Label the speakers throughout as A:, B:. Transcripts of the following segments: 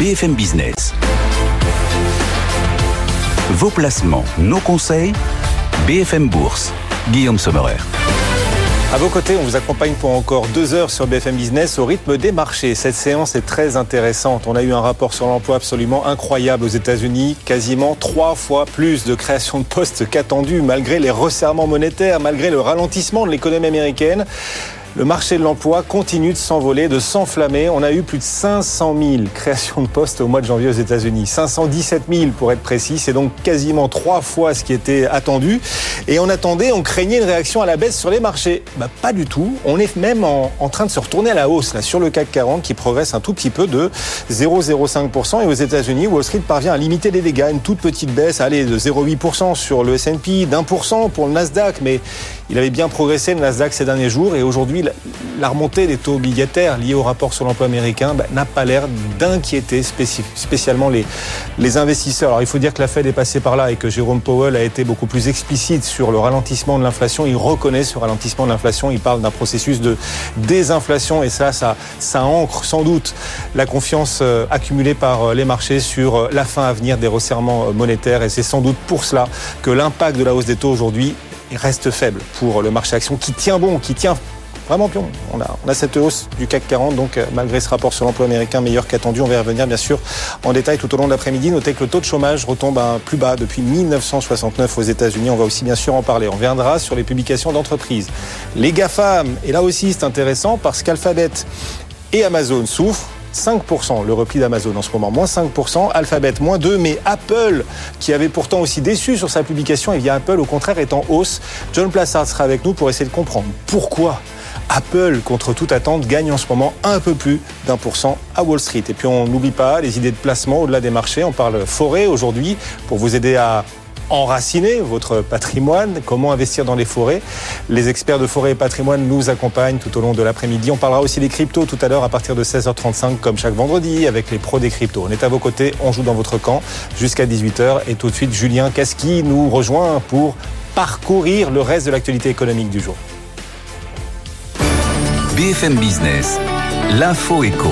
A: BFM Business. Vos placements, nos conseils, BFM Bourse. Guillaume Sommerer.
B: À vos côtés, on vous accompagne pour encore deux heures sur BFM Business au rythme des marchés. Cette séance est très intéressante. On a eu un rapport sur l'emploi absolument incroyable aux États-Unis, quasiment trois fois plus de création de postes qu'attendu, malgré les resserrements monétaires, malgré le ralentissement de l'économie américaine. Le marché de l'emploi continue de s'envoler, de s'enflammer. On a eu plus de 500 000 créations de postes au mois de janvier aux États-Unis. 517 000 pour être précis. C'est donc quasiment trois fois ce qui était attendu. Et on attendait, on craignait une réaction à la baisse sur les marchés. Bah, pas du tout. On est même en, train de se retourner à la hausse là, sur le CAC 40 qui progresse un tout petit peu de 0,05%. Et aux États-Unis, Wall Street parvient à limiter les dégâts. Une toute petite baisse, allez, de 0,8% sur le S&P, d'un pour cent pour le Nasdaq. Mais il avait bien progressé le Nasdaq ces derniers jours. Et aujourd'hui, la remontée des taux obligataires liés au rapport sur l'emploi américain bah, n'a pas l'air d'inquiéter spécialement les, investisseurs. Alors il faut dire que la Fed est passée par là et que Jérôme Powell a été beaucoup plus explicite sur le ralentissement de l'inflation. Il reconnaît ce ralentissement de l'inflation. Il parle d'un processus de désinflation et ça, ça, ça ancre sans doute la confiance euh, accumulée par euh, les marchés sur euh, la fin à venir des resserrements monétaires et c'est sans doute pour cela que l'impact de la hausse des taux aujourd'hui reste faible pour le marché action qui tient bon, qui tient vraiment pion. On a, cette hausse du CAC 40, donc euh, malgré ce rapport sur l'emploi américain meilleur qu'attendu, on va y revenir bien sûr en détail tout au long de l'après-midi. Notez que le taux de chômage retombe à plus bas depuis 1969 aux États-Unis. On va aussi bien sûr en parler. On viendra sur les publications d'entreprises. Les GAFAM, et là aussi c'est intéressant parce qu'Alphabet et Amazon souffrent 5%, le repli d'Amazon en ce moment, moins 5%, Alphabet moins 2, mais Apple, qui avait pourtant aussi déçu sur sa publication, et via Apple, au contraire, est en hausse. John Plassard sera avec nous pour essayer de comprendre pourquoi Apple, contre toute attente, gagne en ce moment un peu plus d'un pour cent à Wall Street. Et puis on n'oublie pas les idées de placement au-delà des marchés. On parle forêt aujourd'hui pour vous aider à enraciner votre patrimoine, comment investir dans les forêts. Les experts de forêt et patrimoine nous accompagnent tout au long de l'après-midi. On parlera aussi des cryptos tout à l'heure à partir de 16h35 comme chaque vendredi avec les pros des cryptos. On est à vos côtés, on joue dans votre camp jusqu'à 18h et tout de suite Julien Casqui nous rejoint pour parcourir le reste de l'actualité économique du jour?
A: BFM Business, l'info éco.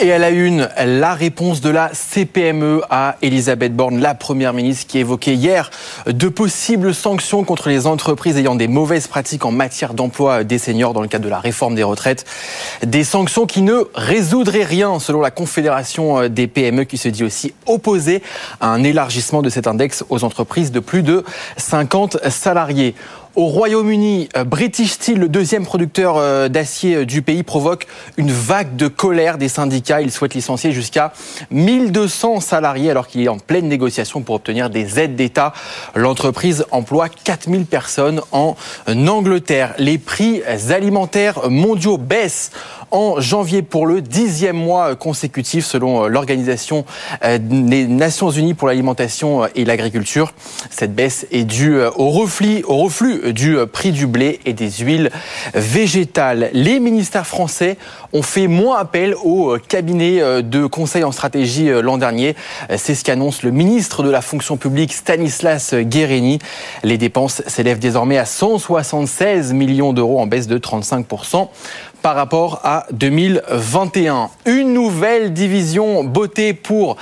C: Et à la une, la réponse de la CPME à Elisabeth Borne, la première ministre qui évoquait hier de possibles sanctions contre les entreprises ayant des mauvaises pratiques en matière d'emploi des seniors dans le cadre de la réforme des retraites. Des sanctions qui ne résoudraient rien selon la Confédération des PME qui se dit aussi opposée à un élargissement de cet index aux entreprises de plus de 50 salariés. Au Royaume-Uni, euh, British Steel, le deuxième producteur euh, d'acier euh, du pays, provoque une vague de colère des syndicats. Il souhaite licencier jusqu'à 1200 salariés alors qu'il est en pleine négociation pour obtenir des aides d'État. L'entreprise emploie 4000 personnes en Angleterre. Les prix alimentaires mondiaux baissent en janvier pour le dixième mois consécutif selon l'Organisation des Nations Unies pour l'alimentation et l'agriculture. Cette baisse est due au reflux, au reflux du prix du blé et des huiles végétales. Les ministères français ont fait moins appel au cabinet de conseil en stratégie l'an dernier. C'est ce qu'annonce le ministre de la fonction publique Stanislas Guérini. Les dépenses s'élèvent désormais à 176 millions d'euros en baisse de 35 par rapport à 2021. Une nouvelle division beauté pour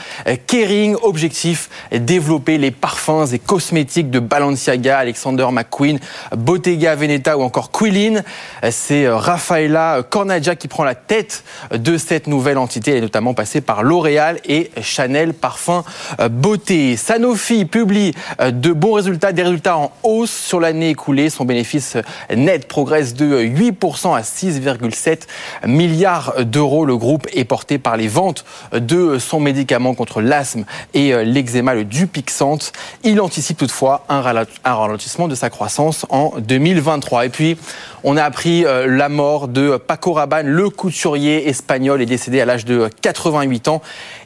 C: Kering. Objectif, développer les parfums et cosmétiques de Balenciaga, Alexander McQueen, Bottega Veneta ou encore Quilin. C'est Rafaela Cornagia qui prend la tête de cette nouvelle entité. Elle est notamment passée par L'Oréal et Chanel Parfum Beauté. Sanofi publie de bons résultats, des résultats en hausse sur l'année écoulée. Son bénéfice net progresse de 8% à 6,
D: 1,7 milliard d'euros. Le groupe est porté par les ventes de son médicament contre l'asthme et l'eczéma, le Dupixent. Il anticipe toutefois un ralentissement de sa croissance en 2023. Et puis, on a appris euh, la mort de Paco Rabanne, le couturier espagnol est décédé à l'âge de 88 ans.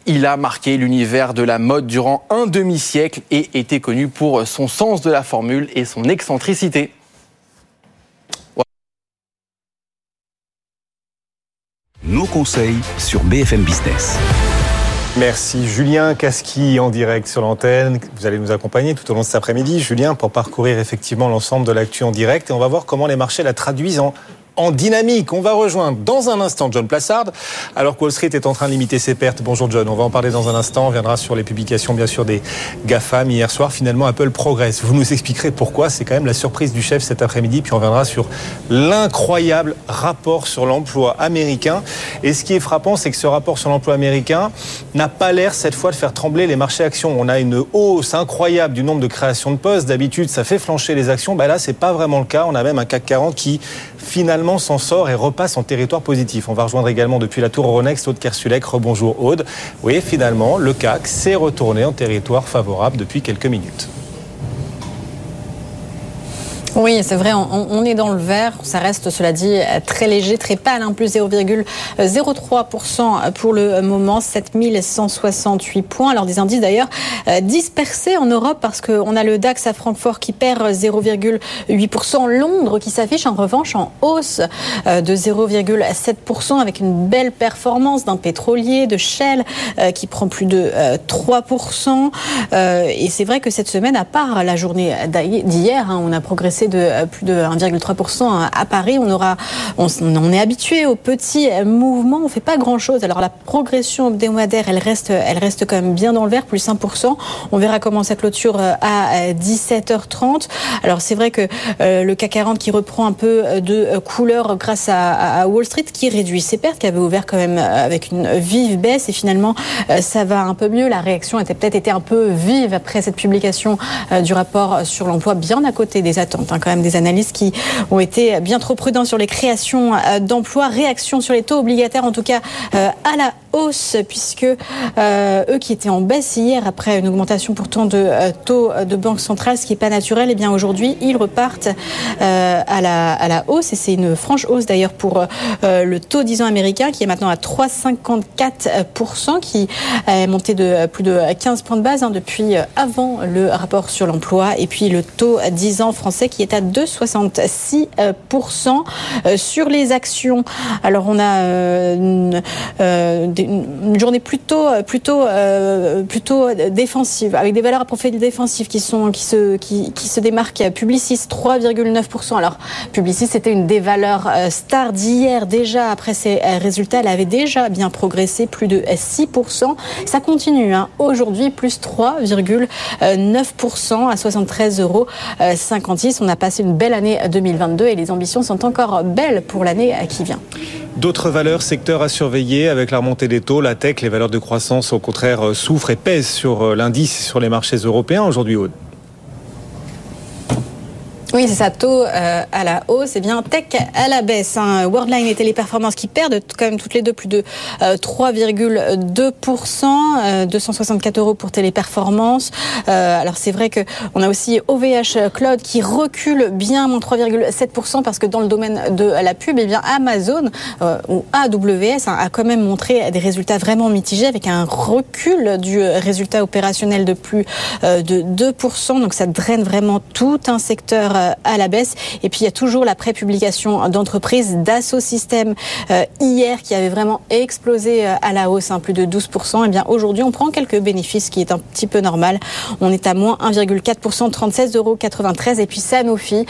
D: Il a marqué l'univers de la mode durant un demi-siècle et était connu pour son sens de la formule et son excentricité.
A: Conseils sur BFM Business.
B: Merci Julien Casqui en direct sur l'antenne. Vous allez nous accompagner tout au long de cet après-midi, Julien, pour parcourir effectivement l'ensemble de l'actu en direct. Et on va voir comment les marchés la traduisent en en dynamique. On va rejoindre dans un instant John Plassard, alors que Wall Street est en train de limiter ses pertes. Bonjour John, on va en parler dans un instant. On viendra sur les publications, bien sûr, des GAFAM. Hier soir, finalement, Apple progresse. Vous nous expliquerez pourquoi. C'est quand même la surprise du chef cet après-midi. Puis on viendra sur l'incroyable rapport sur l'emploi américain. Et ce qui est frappant, c'est que ce rapport sur l'emploi américain n'a pas l'air cette fois de faire trembler les marchés actions. On a une hausse incroyable du nombre de créations de postes. D'habitude, ça fait flancher les actions. Bah là, c'est pas vraiment le cas. On a même un CAC 40 qui finalement s'en sort et repasse en territoire positif. On va rejoindre également depuis la tour Euronext Aude Kersulek. Rebonjour Aude. Oui, finalement, le CAC s'est retourné en territoire favorable depuis quelques minutes.
E: Oui, c'est vrai, on, est dans le vert. Ça reste, cela dit, très léger, très pâle, hein, plus 0,03% pour le moment, 7168 points. Alors des indices d'ailleurs euh, dispersés en Europe parce qu'on a le DAX à Francfort qui perd 0,8%, Londres qui s'affiche en revanche en hausse euh, de 0,7% avec une belle performance d'un pétrolier, de Shell euh, qui prend plus de 3%. Et c'est vrai que cette semaine, à part la journée d'hier, hein, on a progressé de euh, plus de 1,3% à Paris. On aura, on, est habitué aux petits mouvements. On fait pas grand chose. Alors la progression hebdomadaire, elle reste, elle reste quand même bien dans le vert, plus 1%. On verra comment ça clôture euh, à 17h30. Alors c'est vrai que euh, le CAC 40 qui reprend un peu de couleur grâce à, Wall Street, qui réduit ses pertes, qui avait ouvert quand même avec une vive baisse et finalement ça va un peu mieux. La réaction était peut-être été un peu vive après cette publication du rapport sur l'emploi, bien à côté des attentes. Hein, quand même des analystes qui ont été bien trop prudents sur les créations euh, d'emplois, réaction sur les taux obligataires, en tout cas euh, à la hausse, puisque euh, eux qui étaient en baisse hier après une augmentation pourtant de taux de banque centrale, ce qui n'est pas naturel, et eh bien aujourd'hui ils repartent à, la, à la hausse et c'est une franche hausse d'ailleurs pour le taux 10 ans américain qui est maintenant à 3,54%, qui est monté de plus de 15 points de base hein, depuis avant le rapport sur l'emploi et puis le taux 10 ans français qui est à 2,66% euh, sur les actions. Alors on a euh, euh, une journée plutôt plutôt plutôt défensive avec des valeurs à profil défensif qui sont qui se qui, qui se démarquent. Publicis 3,9%. Alors Publicis c'était une des valeurs stars d'hier déjà après ces résultats. Elle avait déjà bien progressé plus de 6%. Ça continue hein. aujourd'hui plus 3,9% à 73,56 euros. On a passé une belle année 2022 et les ambitions sont encore belles pour l'année qui vient.
B: D'autres valeurs, secteurs à surveiller avec la remontée des taux, la tech, les valeurs de croissance au contraire souffrent et pèsent sur euh, l'indice sur les marchés européens aujourd'hui.
E: Oui, c'est ça, taux euh, à la hausse, et bien tech à la baisse. Hein. Worldline et Téléperformance qui perdent quand même toutes les deux plus de 3,2%, 264 euh, euros pour Téléperformance. Euh, alors c'est vrai que on a aussi OVH Cloud qui recule bien, moins 3,7% parce que dans le domaine de la pub, et bien Amazon ou AWS hein, a quand même montré des résultats vraiment mitigés avec un recul du résultat opérationnel de plus de 2%. Donc ça draine vraiment tout un secteur euh, à la baisse. Et puis il y a toujours la prépublication d'entreprises d'Asso System euh, hier qui avait vraiment explosé euh, à la hausse, hein, plus de 12%. Et bien aujourd'hui, on prend quelques bénéfices, ce qui est un petit peu normal. On est à moins 1,4%, 36,93 euros. Et puis Sanofi,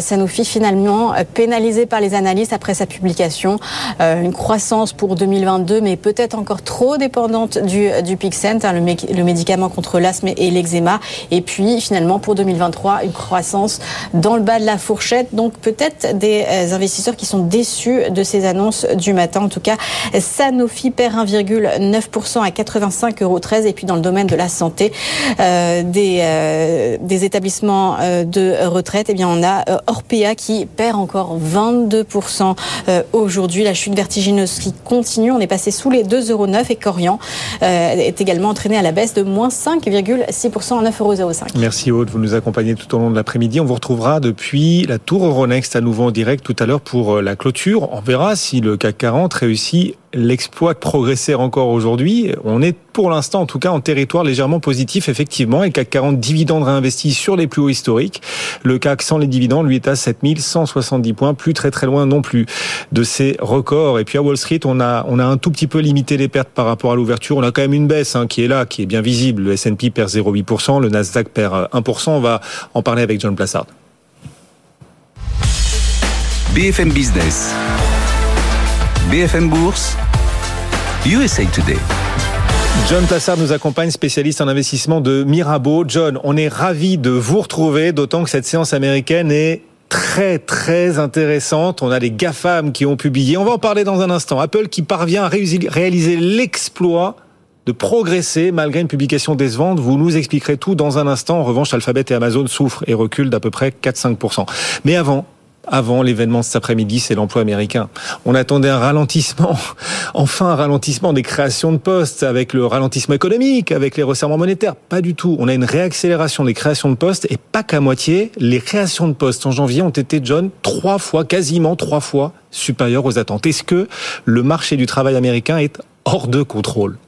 E: Sanofi finalement pénalisé par les analystes après sa publication. une croissance pour 2022, mais peut-être encore trop dépendante du, du Pixent, hein, le, le médicament contre l'asthme et l'eczéma. Et puis finalement pour 2023, une croissance dans le bas de la fourchette. Donc peut-être des investisseurs qui sont déçus de ces annonces du matin. En tout cas, Sanofi perd 1,9% à 85,13 euros. Et puis dans le domaine de la santé, des, des établissements de retraite, eh bien on a Orpea qui perd encore 22% aujourd'hui. La chute vertigineuse qui continue. On est passé sous les 2,09 euros et Corian est également entraîné à la baisse de moins 5,6% à 9,05 euros.
B: Merci Aude, vous nous accompagnez tout au long de l'après-midi. On vous retrouvera depuis la tour Euronext à nouveau en direct tout à l'heure pour euh, la clôture. On verra si le CAC 40 réussit l'exploit de progresser encore aujourd'hui. On est pour l'instant en tout cas en territoire légèrement positif effectivement et CAC 40 dividendes réinvestis sur les plus hauts historiques. Le CAC sans les dividendes lui est à 7170 points, plus très très loin non plus de ses records. Et puis à Wall Street, on a on a un tout petit peu limité les pertes par rapport à l'ouverture. On a quand même une baisse hein, qui est là, qui est bien visible. Le S&P perd 0,8%, le Nasdaq perd 1%. On va en parler avec John Plassard.
A: BFM Business. BFM Bourse. USA Today.
B: John Plassard nous accompagne, spécialiste en investissement de Mirabeau. John, on est ravi de vous retrouver, d'autant que cette séance américaine est très très intéressante. On a les GAFAM qui ont publié. On va en parler dans un instant. Apple qui parvient à réaliser l'exploit de progresser malgré une publication décevante. Vous nous expliquerez tout dans un instant. En revanche, Alphabet et Amazon souffrent et reculent d'à peu près 4-5%. Mais avant, avant l'événement de cet après-midi, c'est l'emploi américain. On attendait un ralentissement, enfin un ralentissement des créations de postes avec le ralentissement économique, avec les resserrements monétaires. Pas du tout. On a une réaccélération des créations de postes et pas qu'à moitié. Les créations de postes en janvier ont été, John, trois fois, quasiment trois fois supérieures aux attentes. Est-ce que le marché du travail américain est hors de contrôle?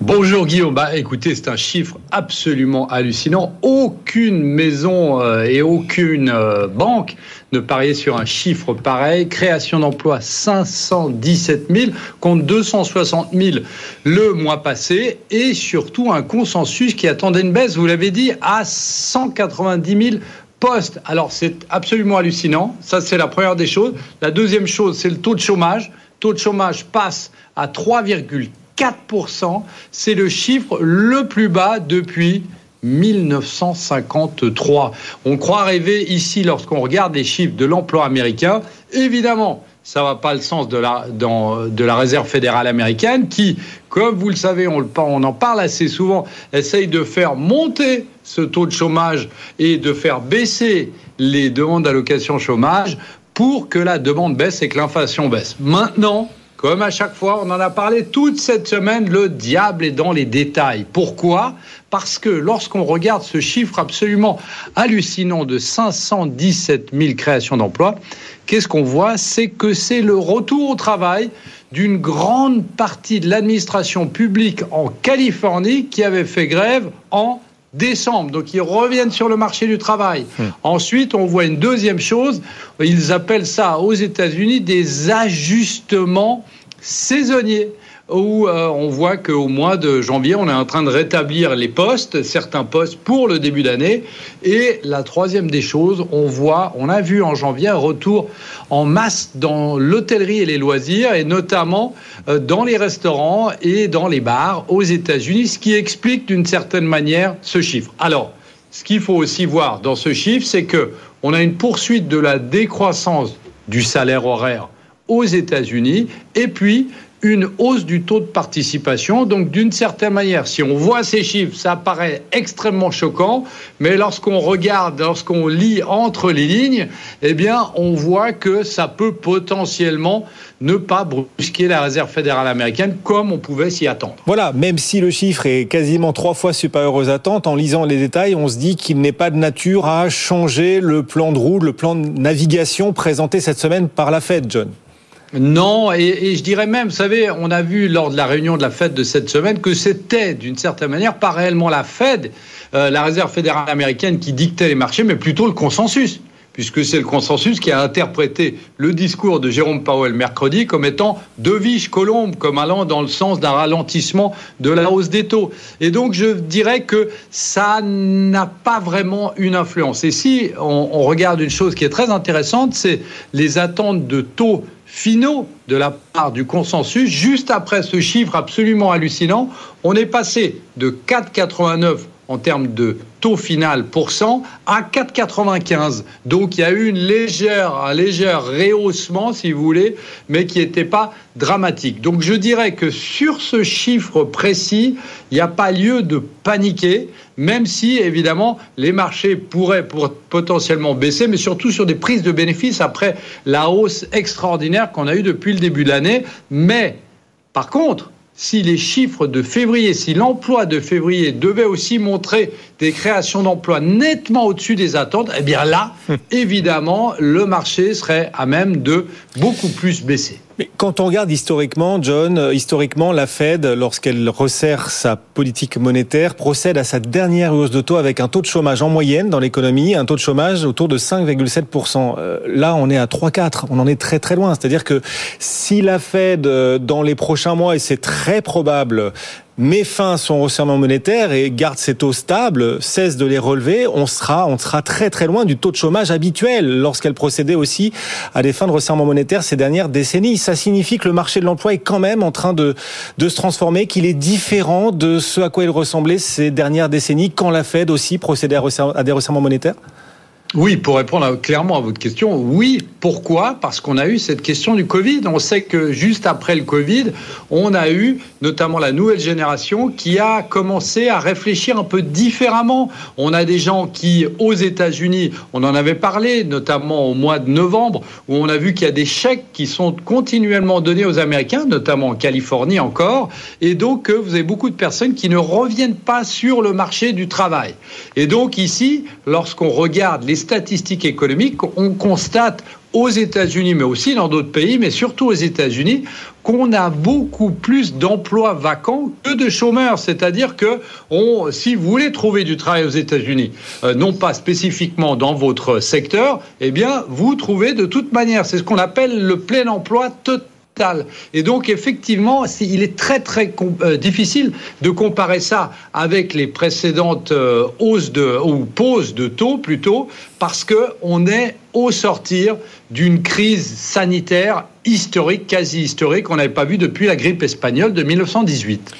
F: Bonjour Guillaume. Bah, écoutez, c'est un chiffre absolument hallucinant. Aucune maison euh, et aucune euh, banque ne pariait sur un chiffre pareil. Création d'emplois 517 000 contre 260 000 le mois passé et surtout un consensus qui attendait une baisse, vous l'avez dit, à 190 000 postes. Alors c'est absolument hallucinant. Ça c'est la première des choses. La deuxième chose, c'est le taux de chômage. Taux de chômage passe à 3,4 4%. C'est le chiffre le plus bas depuis 1953. On croit rêver ici lorsqu'on regarde les chiffres de l'emploi américain. Évidemment, ça va pas le sens de la, de la réserve fédérale américaine qui, comme vous le savez, on, on en parle assez souvent, essaye de faire monter ce taux de chômage et de faire baisser les demandes d'allocation chômage pour que la demande baisse et que l'inflation baisse. Maintenant, comme à chaque fois, on en a parlé toute cette semaine, le diable est dans les détails. Pourquoi? Parce que lorsqu'on regarde ce chiffre absolument hallucinant de 517 000 créations d'emplois, qu'est-ce qu'on voit? C'est que c'est le retour au travail d'une grande partie de l'administration publique en Californie qui avait fait grève en décembre. Donc ils reviennent sur le marché du travail. Hmm. Ensuite, on voit une deuxième chose. Ils appellent ça aux États-Unis des ajustements saisonniers où euh, on voit qu'au mois de janvier, on est en train de rétablir les postes, certains postes pour le début d'année. Et la troisième des choses, on voit, on a vu en janvier un retour en masse dans l'hôtellerie et les loisirs, et notamment euh, dans les restaurants et dans les bars aux États-Unis, ce qui explique d'une certaine manière ce chiffre. Alors, ce qu'il faut aussi voir dans ce chiffre, c'est que on a une poursuite de la décroissance du salaire horaire aux États-Unis, et puis une hausse du taux de participation. Donc, d'une certaine manière, si on voit ces chiffres, ça paraît extrêmement choquant, mais lorsqu'on regarde, lorsqu'on lit entre les lignes, eh bien, on voit que ça peut potentiellement ne pas brusquer la réserve fédérale américaine comme on pouvait s'y attendre.
B: Voilà, même si le chiffre est quasiment trois fois supérieur aux attentes, en lisant les détails, on se dit qu'il n'est pas de nature à changer le plan de route, le plan de navigation présenté cette semaine par la Fed, John.
F: Non, et, je dirais même, vous savez, on a vu lors de la réunion de la Fed de cette semaine que c'était d'une certaine manière pas réellement la Fed, euh, la Réserve fédérale américaine qui dictait les marchés, mais plutôt le consensus puisque c'est le consensus qui a interprété le discours de Jérôme Powell mercredi comme étant de viche colombe, comme allant dans le sens d'un ralentissement de la hausse des taux. Et donc je dirais que ça n'a pas vraiment une influence. Et si on, on regarde une chose qui est très intéressante, c'est les attentes de taux finaux de la part du consensus, juste après ce chiffre absolument hallucinant, on est passé de 4,89 en termes de taux final pour cent à 4,95. Donc il y a eu un léger rehaussement, si vous voulez, mais qui n'était pas dramatique. Donc je dirais que sur ce chiffre précis, il n'y a pas lieu de paniquer, même si évidemment les marchés pourraient potentiellement baisser, mais surtout sur des prises de bénéfices après la hausse extraordinaire qu'on a eue depuis le début de l'année. Mais par contre, si les chiffres de février, si l'emploi de février devait aussi montrer des créations d'emplois nettement au-dessus des attentes, eh bien là, évidemment, le marché serait à même de beaucoup plus baisser.
B: Mais quand on regarde historiquement, John, euh, historiquement, la Fed, lorsqu'elle resserre sa politique monétaire, procède à sa dernière hausse de taux avec un taux de chômage en moyenne dans l'économie, un taux de chômage autour de 5,7%. Euh, là, on est à 3,4. On en est très très loin. C'est-à-dire que si la Fed, euh, dans les prochains mois, et c'est très probable, met fin à son resserrement monétaire et garde ses taux stables, cesse de les relever, on sera, on sera très très loin du taux de chômage habituel. Lorsqu'elle procédait aussi à des fins de resserrement monétaire ces dernières décennies. Ça signifie que le marché de l'emploi est quand même en train de, de se transformer, qu'il est différent de ce à quoi il ressemblait ces dernières décennies. Quand la Fed aussi procédait à, à des resserrements monétaires?
F: Oui, pour répondre clairement à votre question, oui. Pourquoi? Parce qu'on a eu cette question du Covid. On sait que juste après le Covid, on a eu notamment la nouvelle génération qui a commencé à réfléchir un peu différemment. On a des gens qui, aux États-Unis, on en avait parlé, notamment au mois de novembre, où on a vu qu'il y a des chèques qui sont continuellement donnés aux Américains, notamment en Californie encore. Et donc, euh, vous avez beaucoup de personnes qui ne reviennent pas sur le marché du travail. Et donc, ici, lorsqu'on regarde les statistiques économiques, on constate aux États-Unis, mais aussi dans d'autres pays, mais surtout aux États-Unis, qu'on a beaucoup plus d'emplois vacants que de chômeurs. C'est-à-dire que si vous voulez trouver du travail aux États-Unis, euh, non pas spécifiquement dans votre secteur, eh bien, vous trouvez de toute manière. C'est ce qu'on appelle le plein emploi total et donc, effectivement, il est très, très euh, difficile de comparer ça avec les précédentes euh, hausses de, ou pauses de taux plutôt, parce qu'on est au sortir d'une crise sanitaire historique, quasi historique, qu'on n'avait pas vu depuis la grippe espagnole de 1918.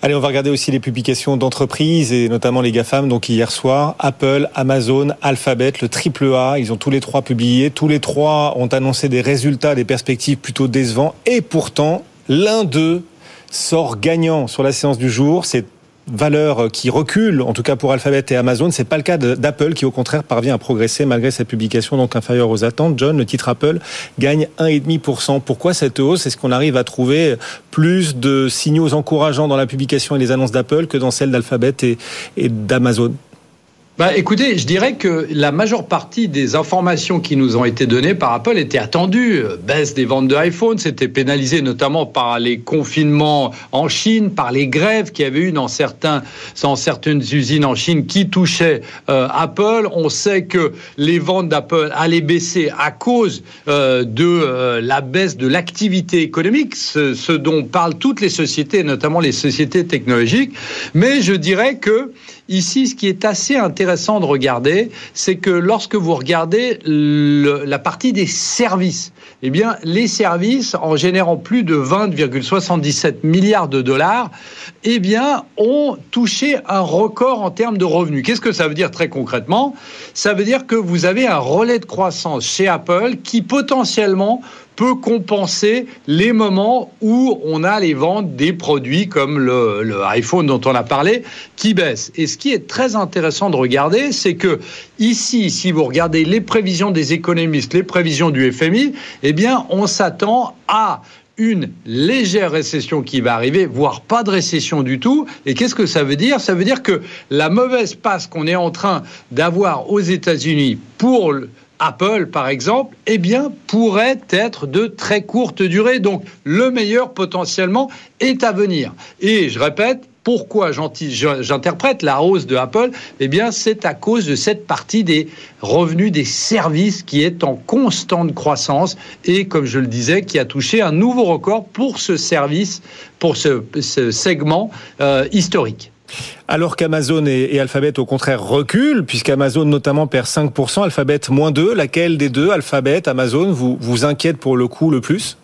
B: Allez, on va regarder aussi les publications d'entreprises et notamment les GAFAM. Donc hier soir, Apple, Amazon, Alphabet, le triple A, ils ont tous les trois publié. Tous les trois ont annoncé des résultats, des perspectives plutôt décevants. Et pourtant, l'un d'eux sort gagnant sur la séance du jour. C'est valeur qui recule, en tout cas pour Alphabet et Amazon. C'est pas le cas d'Apple qui, au contraire, parvient à progresser malgré cette publication donc inférieure aux attentes. John, le titre Apple gagne 1,5%. Pourquoi cette hausse? Est-ce qu'on arrive à trouver plus de signaux encourageants dans la publication et les annonces d'Apple que dans celles d'Alphabet et d'Amazon?
F: Bah, écoutez, je dirais que la majeure partie des informations qui nous ont été données par Apple étaient attendues. Baisse des ventes de iPhone, c'était pénalisé notamment par les confinements en Chine, par les grèves qu'il y avait eu dans, certains, dans certaines usines en Chine qui touchaient euh, Apple. On sait que les ventes d'Apple allaient baisser à cause euh, de euh, la baisse de l'activité économique, ce, ce dont parlent toutes les sociétés, notamment les sociétés technologiques. Mais je dirais que Ici, ce qui est assez intéressant de regarder, c'est que lorsque vous regardez la partie des services, eh bien, les services, en générant plus de 20,77 milliards de dollars, eh bien, ont touché un record en termes de revenus. Qu'est-ce que ça veut dire très concrètement? Ça veut dire que vous avez un relais de croissance chez Apple qui potentiellement peut compenser les moments où on a les ventes des produits comme le, iPhone dont on a parlé qui baissent. Et ce qui est très intéressant de regarder, c'est que ici, si vous regardez les prévisions des économistes, les prévisions du FMI, eh bien, on s'attend à une légère récession qui va arriver, voire pas de récession du tout. Et qu'est-ce que ça veut dire? Ça veut dire que la mauvaise passe qu'on est en train d'avoir aux États-Unis pour Apple, par exemple, eh bien, pourrait être de très courte durée. Donc, le meilleur potentiellement est à venir. Et je répète, pourquoi j'interprète la hausse de Apple? Eh bien, c'est à cause de cette partie des revenus des services qui est en constante croissance et, comme je le disais, qui a touché un nouveau record pour ce service, pour ce, segment euh, historique.
B: Alors qu'Amazon et, Alphabet, au contraire, reculent, puisqu'Amazon notamment perd 5%, Alphabet moins 2%. Laquelle des deux, Alphabet, Amazon, vous, inquiète pour le coup le plus?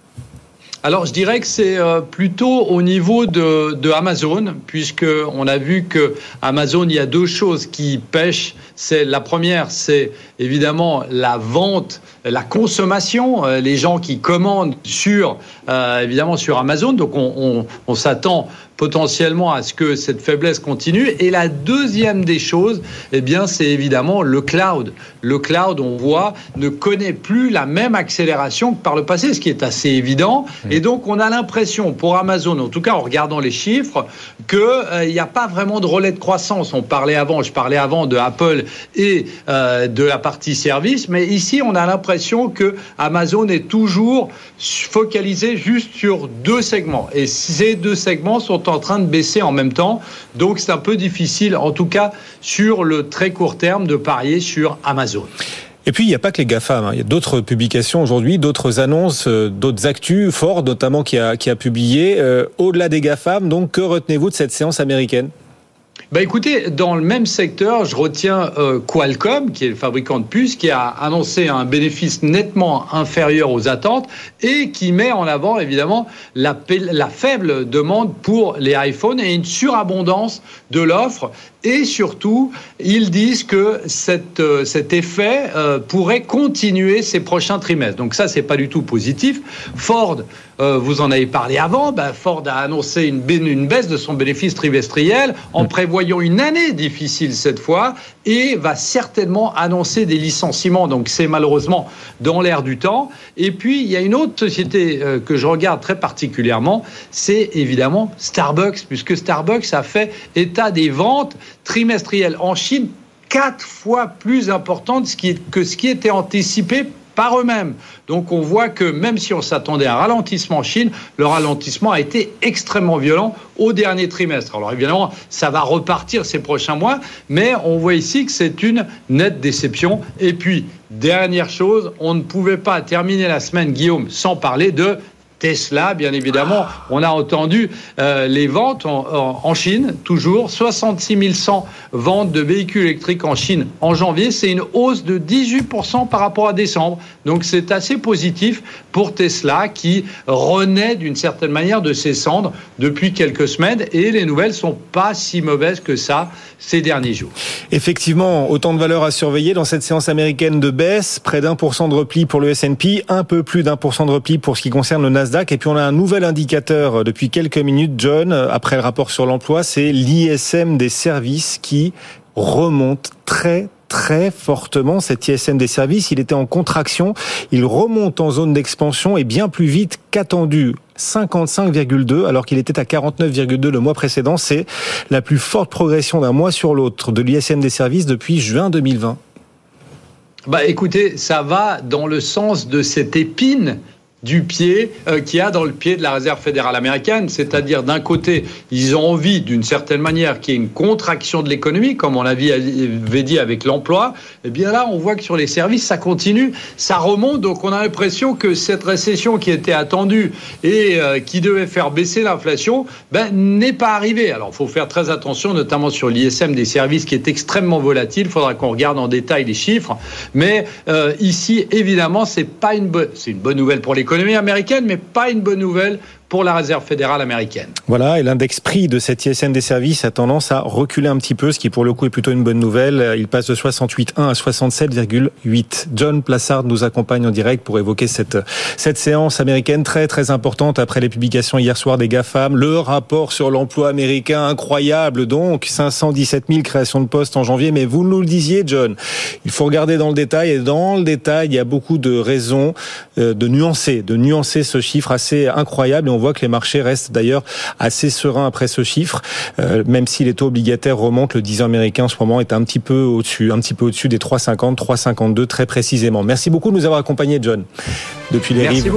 F: Alors, je dirais que c'est euh, plutôt au niveau de, de Amazon, puisque on a vu que Amazon, il y a deux choses qui pêchent. C'est la première, c'est évidemment la vente, la consommation, euh, les gens qui commandent sur euh, évidemment sur Amazon. Donc, on, on, on s'attend potentiellement à ce que cette faiblesse continue. Et la deuxième des choses, eh bien, c'est évidemment le cloud. Le cloud, on voit, ne connaît plus la même accélération que par le passé, ce qui est assez évident. Et donc, on a l'impression, pour Amazon, en tout cas en regardant les chiffres, qu'il euh, n'y a pas vraiment de relais de croissance. On parlait avant, je parlais avant de Apple et euh, de la partie service, mais ici, on a l'impression que Amazon est toujours focalisé juste sur deux segments. Et ces deux segments sont en train de baisser en même temps. Donc c'est un peu difficile, en tout cas sur le très court terme, de parier sur Amazon.
B: Et puis, il n'y a pas que les GAFAM. Hein. Il y a d'autres publications aujourd'hui, d'autres annonces, euh, d'autres actus. Ford, notamment, qui a, qui a publié. Euh, au-delà des GAFAM, donc, que retenez-vous de cette séance américaine?
F: Bah écoutez, dans le même secteur, je retiens euh, Qualcomm, qui est le fabricant de puces, qui a annoncé un bénéfice nettement inférieur aux attentes et qui met en avant évidemment la, faible demande pour les iPhones et une surabondance de l'offre. Et surtout, ils disent que euh, cet effet euh, pourrait continuer ces prochains trimestres. Donc ça, c'est pas du tout positif. Ford, euh, vous en avez parlé avant, ben Ford a annoncé une, une baisse de son bénéfice trimestriel en prévoyant une année difficile cette fois et va certainement annoncer des licenciements. Donc c'est malheureusement dans l'air du temps. Et puis, il y a une autre société euh, que je regarde très particulièrement, c'est évidemment Starbucks, puisque Starbucks a fait état des ventes trimestrielles en Chine quatre fois plus importantes que ce qui était anticipé par eux-mêmes. Donc on voit que même si on s'attendait à un ralentissement en Chine, le ralentissement a été extrêmement violent au dernier trimestre. Alors évidemment, ça va repartir ces prochains mois, mais on voit ici que c'est une nette déception. Et puis, dernière chose, on ne pouvait pas terminer la semaine, Guillaume, sans parler de Tesla, bien évidemment. On a entendu euh, les ventes en, Chine, toujours 66 100 ventes de véhicules électriques en Chine en janvier. C'est une hausse de 18% par rapport à décembre. Donc c'est assez positif pour Tesla qui renaît d'une certaine manière de ses cendres depuis quelques semaines. Et les nouvelles sont pas si mauvaises que ça ces derniers jours.
B: Effectivement, autant de valeurs à surveiller dans cette séance américaine de baisse. Près d'un pour cent de repli pour le S&P, un peu plus d'un pour cent de repli pour ce qui concerne le Nasdaq. Et puis on a un nouvel indicateur euh, depuis quelques minutes, John, euh, après le rapport sur l'emploi, c'est l'ISM des services qui remonte très très fortement cet ISM des services. Il était en contraction. Il remonte en zone d'expansion et bien plus vite qu'attendu. 55,2 alors qu'il était à 49,2 le mois précédent. C'est la plus forte progression d'un mois sur l'autre de l'ISM des services depuis juin 2020.
F: Bah écoutez, ça va dans le sens de cette épine du pied euh, qu'il y a dans le pied de la réserve fédérale américaine. C'est-à-dire, d'un côté, ils ont envie, d'une certaine manière, qu'il y ait une contraction de l'économie, comme on l'avait dit avec l'emploi. Eh bien là, on voit que sur les services, ça continue, ça remonte. Donc, on a l'impression que cette récession qui était attendue et euh, qui devait faire baisser l'inflation, ben, n'est pas arrivée. Alors, il faut faire très attention, notamment sur l'ISM des services qui est extrêmement volatile. Il faudra qu'on regarde en détail les chiffres. Mais euh, ici, évidemment, c'est pas une c'est une bonne nouvelle pour l'économie l'économie américaine, mais pas une bonne nouvelle pour la réserve fédérale américaine.
B: Voilà, et l'index prix de cette ISM des services a tendance à reculer un petit peu, ce qui pour le coup est plutôt une bonne nouvelle. Il passe de 68,1 à 67,8. John Plassard nous accompagne en direct pour évoquer cette, cette séance américaine très très importante après les publications hier soir des GAFAM. Le rapport sur l'emploi américain incroyable donc, 517 000 créations de postes en janvier, mais vous nous le disiez John, il faut regarder dans le détail et dans le détail il y a beaucoup de raisons euh, de nuancer, de nuancer ce chiffre assez incroyable on voit que les marchés restent d'ailleurs assez sereins après ce chiffre, euh, même si les taux obligataires remontent. Le 10 ans américain en ce moment est un petit peu au-dessus, un petit peu au-dessus des 3,50, 3,52 très précisément. Merci beaucoup de nous avoir accompagnés, John. Depuis les rives,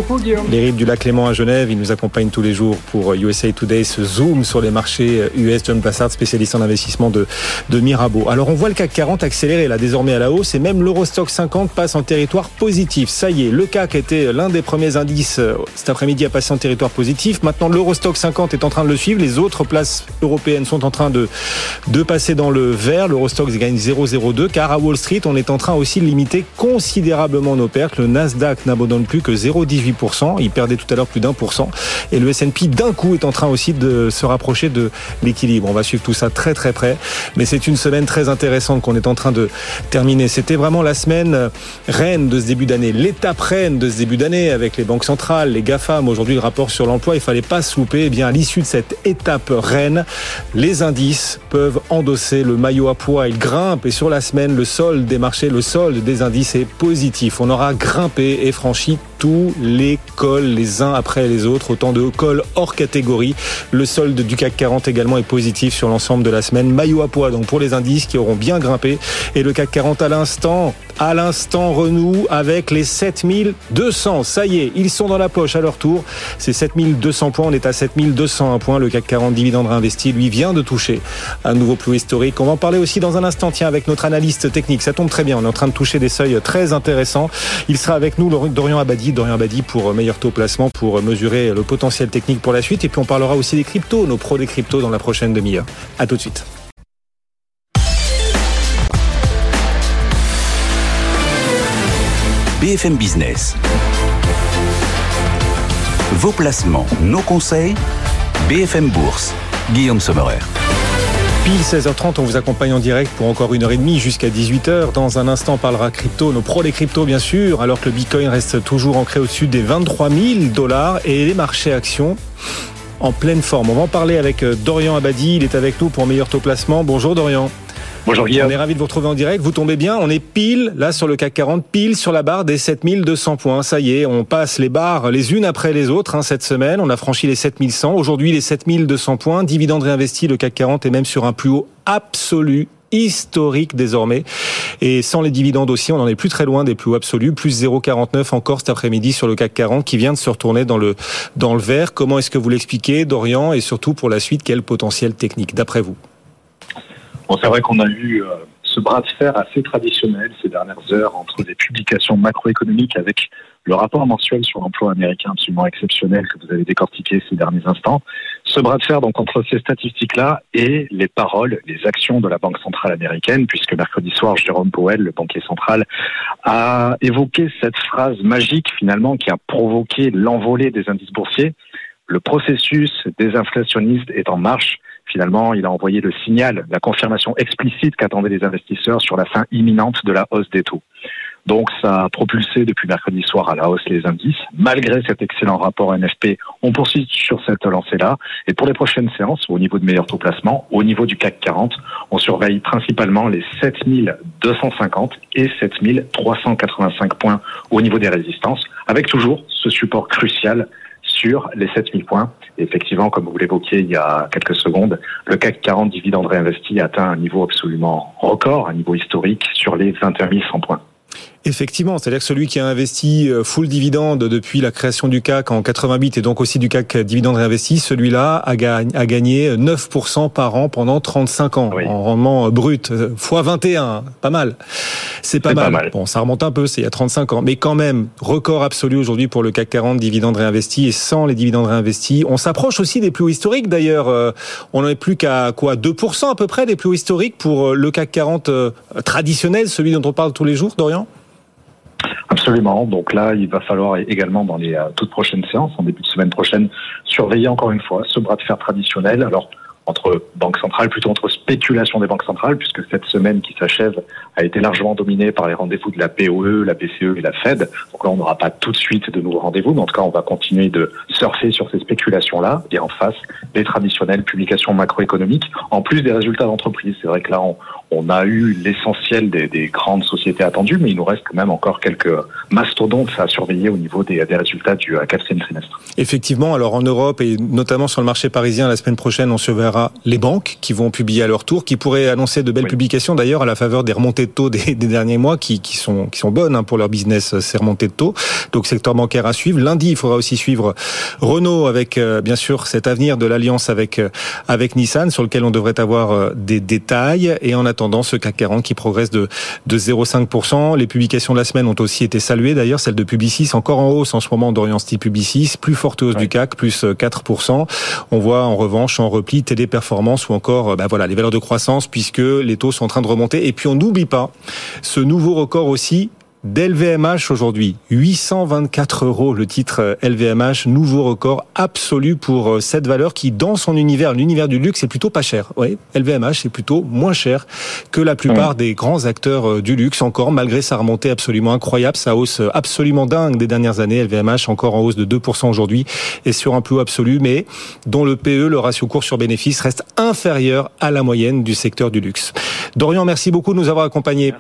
B: les rives du lac Léman à Genève, il nous accompagne tous les jours pour USA Today, ce zoom sur les marchés US. John Plassard, spécialiste en investissement de, de Mirabeau. Alors on voit le CAC 40 accélérer là désormais à la hausse et même l'Eurostock 50 passe en territoire positif. Ça y est, le CAC était l'un des premiers indices euh, cet après-midi à passer en territoire positif. Maintenant, l'Eurostock 50 est en train de le suivre. Les autres places européennes sont en train de, de passer dans le vert. L'Eurostock gagne 0,02 car à Wall Street, on est en train aussi de limiter considérablement nos pertes. Le Nasdaq n'abandonne plus que 0,18%. Il perdait tout à l'heure plus d'un pour cent. Et le S&P d'un coup est en train aussi de se rapprocher de l'équilibre. On va suivre tout ça très très près. Mais c'est une semaine très intéressante qu'on est en train de terminer. C'était vraiment la semaine reine de ce début d'année, l'étape reine de ce début d'année avec les banques centrales, les GAFAM. Aujourd'hui, le rapport sur l'emploi, il fallait pas se louper. Eh bien, à l'issue de cette étape reine, les indices peuvent endosser le maillot à poids. Ils grimpent et sur la semaine, le solde des marchés, le solde des indices est positif. On aura grimpé et franchi tous les cols les uns après les autres, autant de cols hors catégorie. Le solde du CAC 40 également est positif sur l'ensemble de la semaine. Maillot à poids donc pour les indices qui auront bien grimpé et le CAC 40 à l'instant, à l'instant renoue avec les 7200. Ça y est, ils sont dans la poche à leur tour. C'est 7200 points, on est à 7201 points. Le CAC 40 dividende réinvesti, lui, vient de toucher un nouveau plus historique. On va en parler aussi dans un instant, tiens, avec notre analyste technique. Ça tombe très bien, on est en train de toucher des seuils très intéressants. Il sera avec nous, Dorian Abadi, Dorian Abadi pour meilleur taux placement, pour mesurer le potentiel technique pour la suite. Et puis on parlera aussi des cryptos, nos pros des cryptos dans la prochaine demi-heure. À tout de suite.
A: BFM Business. Vos placements, nos conseils, BFM Bourse. Guillaume Sommerer.
B: Pile 16h30, on vous accompagne en direct pour encore une heure et demie jusqu'à 18h. Dans un instant, on parlera crypto, nos pros des cryptos bien sûr, alors que le Bitcoin reste toujours ancré au-dessus des 23 000 dollars et les marchés actions en pleine forme. On va en parler avec euh, Dorian Abadi, il est avec nous pour meilleur taux placement. Bonjour Dorian.
G: Bonjour Guillaume.
B: On est ravi de vous retrouver en direct. Vous tombez bien. On est pile, là, sur le CAC 40, pile sur la barre des 7200 points. Ça y est, on passe les barres les unes après les autres hein, cette semaine. On a franchi les 7100. Aujourd'hui, les 7200 points. Dividende réinvesti, le CAC 40 est même sur un plus haut absolu historique désormais. Et sans les dividendes aussi, on n'en est plus très loin des plus hauts absolus. Plus 0,49 encore cet après-midi sur le CAC 40 qui vient de se retourner dans le, dans le vert. Comment est-ce que vous l'expliquez, Dorian? Et surtout, pour la suite, quel potentiel technique, d'après vous?
G: Bon, c'est vrai qu'on a eu euh, ce bras de fer assez traditionnel ces dernières heures entre des publications macroéconomiques avec le rapport mensuel sur l'emploi américain absolument exceptionnel que vous avez décortiqué ces derniers instants. Ce bras de fer donc entre ces statistiques-là et les paroles, les actions de la Banque centrale américaine, puisque mercredi soir, Jérôme Powell, le banquier central, a évoqué cette phrase magique finalement qui a provoqué l'envolée des indices boursiers. Le processus désinflationniste est en marche finalement, il a envoyé le signal, la confirmation explicite qu'attendaient les investisseurs sur la fin imminente de la hausse des taux. Donc ça a propulsé depuis mercredi soir à la hausse les indices. Malgré cet excellent rapport NFP, on poursuit sur cette lancée-là. Et pour les prochaines séances, au niveau de meilleur taux placement, au niveau du CAC 40, on surveille principalement les 7250 et 7385 points au niveau des résistances, avec toujours ce support crucial sur les 7000 points. effectivement, comme vous l'évoquiez il y a quelques secondes, le CAC 40 dividende réinvesti atteint un niveau absolument record, un niveau historique sur les 21 100 points.
B: Effectivement, c'est-à-dire que celui qui a investi euh, full dividende depuis la création du CAC en 88 et donc aussi du CAC dividende réinvesti, celui-là a, gagné 9% par an pendant 35 ans en rendement euh, brut, euh, fois 21, pas mal. C'est pas, mal. Bon, ça remonte un peu, c'est il y a 35 ans, mais quand même record absolu aujourd'hui pour le CAC 40 dividende réinvesti et sans les dividendes réinvestis, on s'approche aussi des plus hauts historiques d'ailleurs. On n'en est plus qu'à quoi 2% à peu près des plus hauts historiques pour le CAC 40 traditionnel, celui dont on parle tous les jours, Dorian?
G: Absolument. Donc là, il va falloir également dans les euh, toutes prochaines séances, en début de semaine prochaine, surveiller encore une fois ce bras de fer traditionnel. Alors entre banques centrales, plutôt entre spéculation des banques centrales, puisque cette semaine qui s'achève a été largement dominée par les rendez-vous de la POE, la BCE et la Fed. Donc là, on n'aura pas tout de suite de nouveaux rendez-vous, mais en tout cas, on va continuer de surfer sur ces spéculations-là, et en face, les traditionnelles publications macroéconomiques, en plus des résultats d'entreprise. C'est vrai que là, on, on a eu l'essentiel des, des, grandes sociétés attendues, mais il nous reste quand même encore quelques mastodontes à surveiller au niveau des, des résultats du euh, quatrième trimestre.
B: Effectivement, alors en Europe et notamment sur le marché parisien, la semaine prochaine, on surveillera les banques qui vont publier à leur tour, qui pourraient annoncer de belles publications d'ailleurs à la faveur des remontées de taux des, des derniers mois, qui, qui, sont, qui sont bonnes hein, pour leur business, ces remontées de taux. Donc secteur bancaire à suivre. Lundi, il faudra aussi suivre Renault avec euh, bien sûr cet avenir de l'alliance avec, euh, avec Nissan, sur lequel on devrait avoir des détails. Et en attendant ce CAC 40 qui progresse de, de 0,5%. Les publications de la semaine ont aussi été saluées d'ailleurs, celle de Publicis encore en hausse en ce moment d'Orient Style Publicis, plus forte hausse du CAC, plus 4%. On voit en revanche en repli Téléperformance ou encore bah voilà, les valeurs de croissance puisque les taux sont en train de remonter. Et puis on n'oublie pas ce nouveau record aussi d'LVMH aujourd'hui. 824 euros le titre LVMH, nouveau record absolu pour cette valeur qui, dans son univers, l'univers du luxe, est plutôt pas cher. Oui, LVMH est plutôt moins cher que la plupart des grands acteurs du luxe encore, malgré sa remontée absolument incroyable, sa hausse absolument dingue des dernières années. LVMH encore en hausse de 2% aujourd'hui et sur un plus absolu, mais dont le PE, le ratio cours sur bénéfice, reste inférieur à la moyenne du secteur du luxe. Dorian, merci beaucoup de nous avoir accompagnés.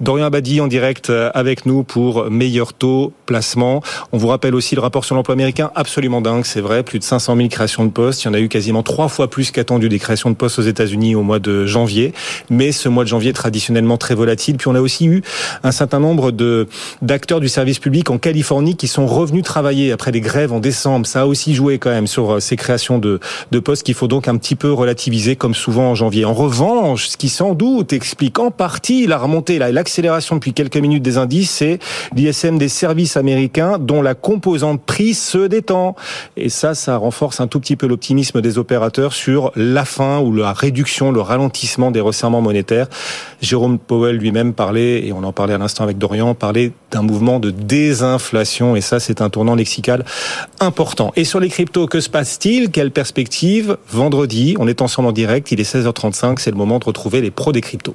B: Dorian Abadi en direct euh, avec nous pour meilleur taux placement. On vous rappelle aussi le rapport sur l'emploi américain, absolument dingue, c'est vrai, plus de 500 000 créations de postes. Il y en a eu quasiment trois fois plus qu'attendu des créations de postes aux États-Unis au mois de janvier. Mais ce mois de janvier est traditionnellement très volatile. Puis on a aussi eu un certain nombre de d'acteurs du service public en Californie qui sont revenus travailler après des grèves en décembre. Ça a aussi joué quand même sur euh, ces créations de, de postes qu'il faut donc un petit peu relativiser comme souvent en janvier. En revanche, ce qui sans doute explique en partie la remontée, l'accélération depuis quelques minutes des indices, c'est l'ISM des services américains dont la composante prix se détend. Et ça, ça renforce un tout petit peu l'optimisme des opérateurs sur la fin ou la réduction, le ralentissement des resserrements monétaires. Jérôme Powell lui-même parlait, et on en parlait à l'instant avec Dorian, parlait d'un mouvement de désinflation. Et ça, c'est un tournant lexical important. Et sur les cryptos, que se passe-t-il? Quelle perspective? Vendredi, on est ensemble en direct, il est 16h35, c'est le moment de retrouver les pros des cryptos.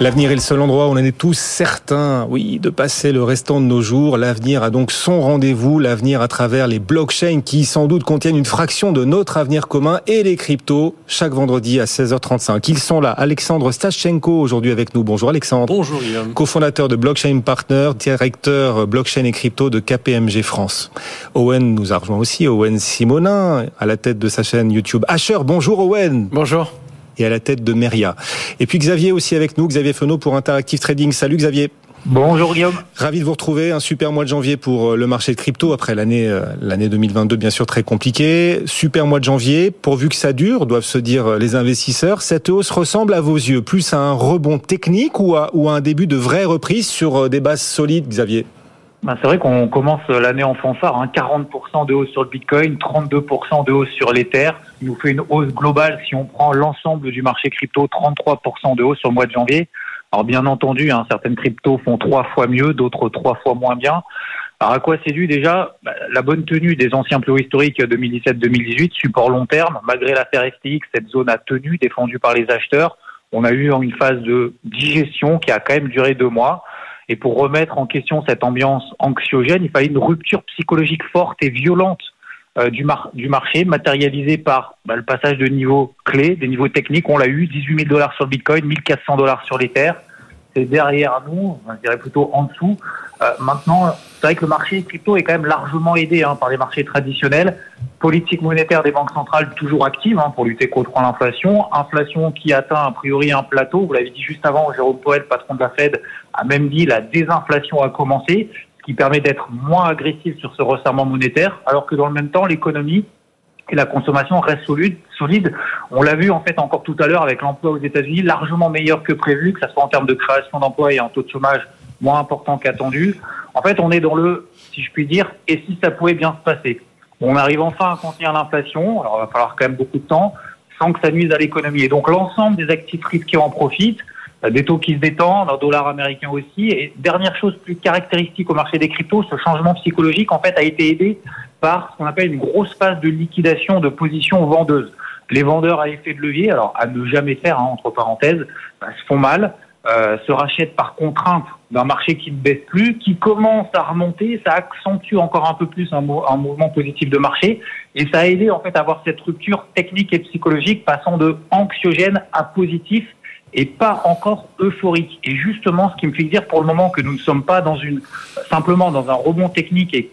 B: L'avenir est le seul endroit où on en est tous certains, oui, de passer le restant de nos jours. L'avenir a donc son rendez-vous, l'avenir à travers les blockchains qui sans doute contiennent une fraction de notre avenir commun et les cryptos chaque vendredi à 16h35. Ils sont là. Alexandre Stachenko aujourd'hui avec nous. Bonjour Alexandre.
H: Bonjour Guillaume.
B: Cofondateur de Blockchain Partner, directeur blockchain et crypto de KPMG France. Owen nous a rejoint aussi, Owen Simonin, à la tête de sa chaîne YouTube Asher. Bonjour Owen.
H: Bonjour
B: et à la tête de Meria. Et puis Xavier aussi avec nous, Xavier Fenot pour Interactive Trading. Salut Xavier.
I: Bonjour Guillaume.
B: Ravi de vous retrouver. Un super mois de janvier pour euh, le marché de crypto après l'année euh, l'année 2022 bien sûr très compliquée. Super mois de janvier. Pourvu que ça dure, doivent se dire euh, les investisseurs. Cette hausse ressemble à vos yeux plus à un rebond technique ou à, ou à un début de vraie reprise sur des bases solides, Xavier?
I: Ben, c'est vrai qu'on commence l'année en fanfare, hein, 40% de hausse sur le Bitcoin, 32% de hausse sur l'Ether, qui nous fait une hausse globale si on prend l'ensemble du marché crypto, 33% de hausse sur le mois de janvier. Alors bien entendu, hein, certaines cryptos font trois fois mieux, d'autres trois fois moins bien. Alors à quoi c'est dû déjà? Ben, La bonne tenue des anciens plus historiques 2017-2018, support long terme. Malgré l'affaire FTX, cette zone a tenu, défendue par les acheteurs. On a eu une phase de digestion qui a quand même duré deux mois. Et pour remettre en question cette ambiance anxiogène, il fallait une rupture psychologique forte et violente euh, du, du, marché, matérialisée par bah, le passage de niveaux clés, des niveaux techniques. On l'a eu, 18 000 dollars sur le Bitcoin, 1400 dollars sur l'Ether c'est derrière nous, je dirais plutôt en dessous. Euh, maintenant, c'est vrai que le marché crypto est quand même largement aidé hein, par les marchés traditionnels. Politique monétaire des banques centrales toujours active hein, pour lutter contre l'inflation. Inflation qui atteint a priori un plateau. Vous l'avez dit juste avant, Jérôme Powell, patron de la Fed, a même dit la désinflation a commencé, ce qui permet d'être moins agressif sur ce resserrement monétaire, alors que dans le même temps, l'économie et la consommation reste solide. solide. On l'a vu en fait encore tout à l'heure avec l'emploi aux États-Unis largement meilleur que prévu, que ce soit en termes de création d'emplois et un taux de chômage moins important qu'attendu. En fait, on est dans le, si je puis dire, et si ça pouvait bien se passer. On arrive enfin à contenir l'inflation, alors il va falloir quand même beaucoup de temps, sans que ça nuise à l'économie. Et donc l'ensemble des actifs risqués en profitent, des taux qui se détendent, un dollar américain aussi. Et dernière chose plus caractéristique au marché des cryptos, ce changement psychologique en fait a été aidé par ce qu'on appelle une grosse phase de liquidation de positions vendeuses. Les vendeurs à effet de levier, alors à ne jamais faire, hein, entre parenthèses, bah, se font mal, euh, se rachètent par contrainte d'un marché qui ne baisse plus, qui commence à remonter, ça accentue encore un peu plus un, un, mouvement positif de marché, et ça a aidé en fait à avoir cette rupture technique et psychologique passant de anxiogène à positif et pas encore euphorique. Et justement, ce qui me fait dire pour le moment que nous ne sommes pas dans une simplement dans un rebond technique et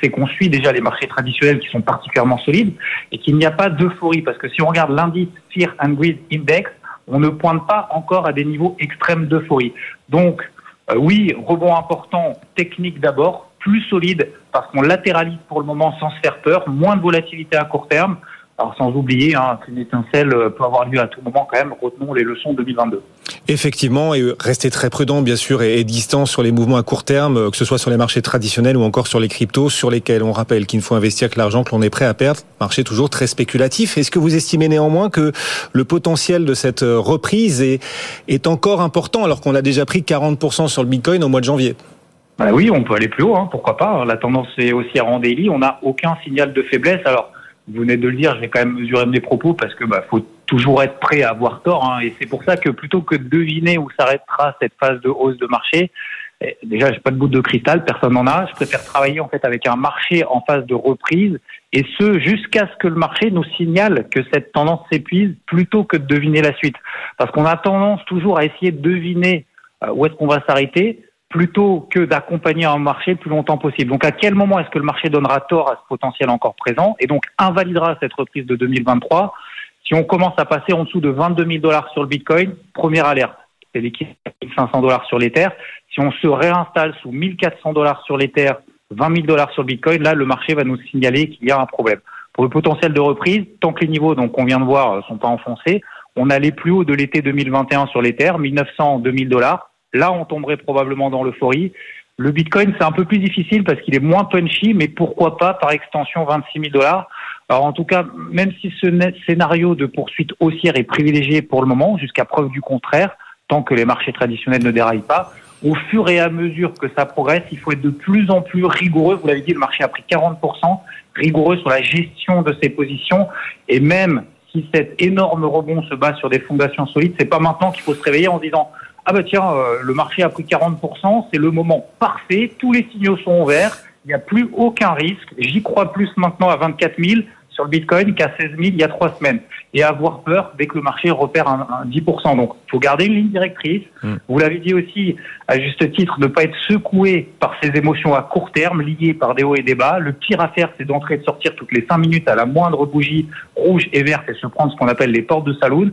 I: c'est qu'on suit déjà les marchés traditionnels qui sont particulièrement solides et qu'il n'y a pas d'euphorie. Parce que si on regarde l'indice Fear and Greed Index, on ne pointe pas encore à des niveaux extrêmes d'euphorie. Donc, euh, oui, rebond important, technique d'abord, plus solide parce qu'on latéralise pour le moment sans se faire peur, moins de volatilité à court terme. Alors sans oublier hein, qu'une étincelle peut avoir lieu à tout moment quand même, retenons les leçons de 2022.
B: Effectivement, et restez très prudent bien sûr et, distant sur les mouvements à court terme, que ce soit sur les marchés traditionnels ou encore sur les cryptos, sur lesquels on rappelle qu'il ne faut investir que l'argent que l'on est prêt à perdre. Marché toujours très spéculatif. Est-ce que vous estimez néanmoins que le potentiel de cette reprise est, est encore important alors qu'on a déjà pris 40% sur le Bitcoin au mois de janvier?
I: Bah oui, on peut aller plus haut, hein, pourquoi pas. La tendance est aussi à daily. On n'a aucun signal de faiblesse. Alors, vous venez de le dire, je vais quand même mesurer mes propos parce que bah, faut toujours être prêt à avoir tort. Hein, et c'est pour ça que plutôt que de deviner où s'arrêtera cette phase de hausse de marché, eh, déjà j'ai pas de bout de cristal, personne n'en a. Je préfère travailler en fait avec un marché en phase de reprise et ce jusqu'à ce que le marché nous signale que cette tendance s'épuise plutôt que de deviner la suite. Parce qu'on a tendance toujours à essayer de deviner euh, où est-ce qu'on va s'arrêter plutôt que d'accompagner un marché le plus longtemps possible. Donc à quel moment est-ce que le marché donnera tort à ce potentiel encore présent et donc invalidera cette reprise de 2023 Si on commence à passer en dessous de 22 000 dollars sur le Bitcoin, première alerte, c'est de 500 dollars sur l'Ether. Si on se réinstalle sous 1400 dollars sur l'Ether, 20 000 dollars sur le Bitcoin, là le marché va nous signaler qu'il y a un problème. Pour le potentiel de reprise, tant que les niveaux qu'on vient de voir sont pas enfoncés, on allait plus haut de l'été 2021 sur l'Ether, 1900 2000 dollars Là, on tomberait probablement dans l'euphorie. Le Bitcoin, c'est un peu plus difficile parce qu'il est moins punchy, mais pourquoi pas par extension 26 000 dollars. Alors en tout cas, même si ce scénario de poursuite haussière est privilégié pour le moment, jusqu'à preuve du contraire, tant que les marchés traditionnels ne déraillent pas, au fur et à mesure que ça progresse, il faut être de plus en plus rigoureux. Vous l'avez dit, le marché a pris 40%, rigoureux sur la gestion de ses positions. Et même si cet énorme rebond se base sur des fondations solides, c'est pas maintenant qu'il faut se réveiller en disant ah bah tiens, euh, le marché a pris 40%, c'est le moment parfait, tous les signaux sont ouverts, il n'y a plus aucun risque. J'y crois plus maintenant à 24 000 sur le Bitcoin qu'à 16 000 il y a trois semaines. Et avoir peur dès que le marché repère un, 10%. Donc, il faut garder une ligne directrice. Mm. Vous l'avez dit aussi, à juste titre, ne pas être secoué par ces émotions à court terme, liées par des hauts et des bas. Le pire à faire, c'est d'entrer et de sortir toutes les 5 minutes à la moindre bougie rouge et verte et se prendre ce qu'on appelle les portes de saloon.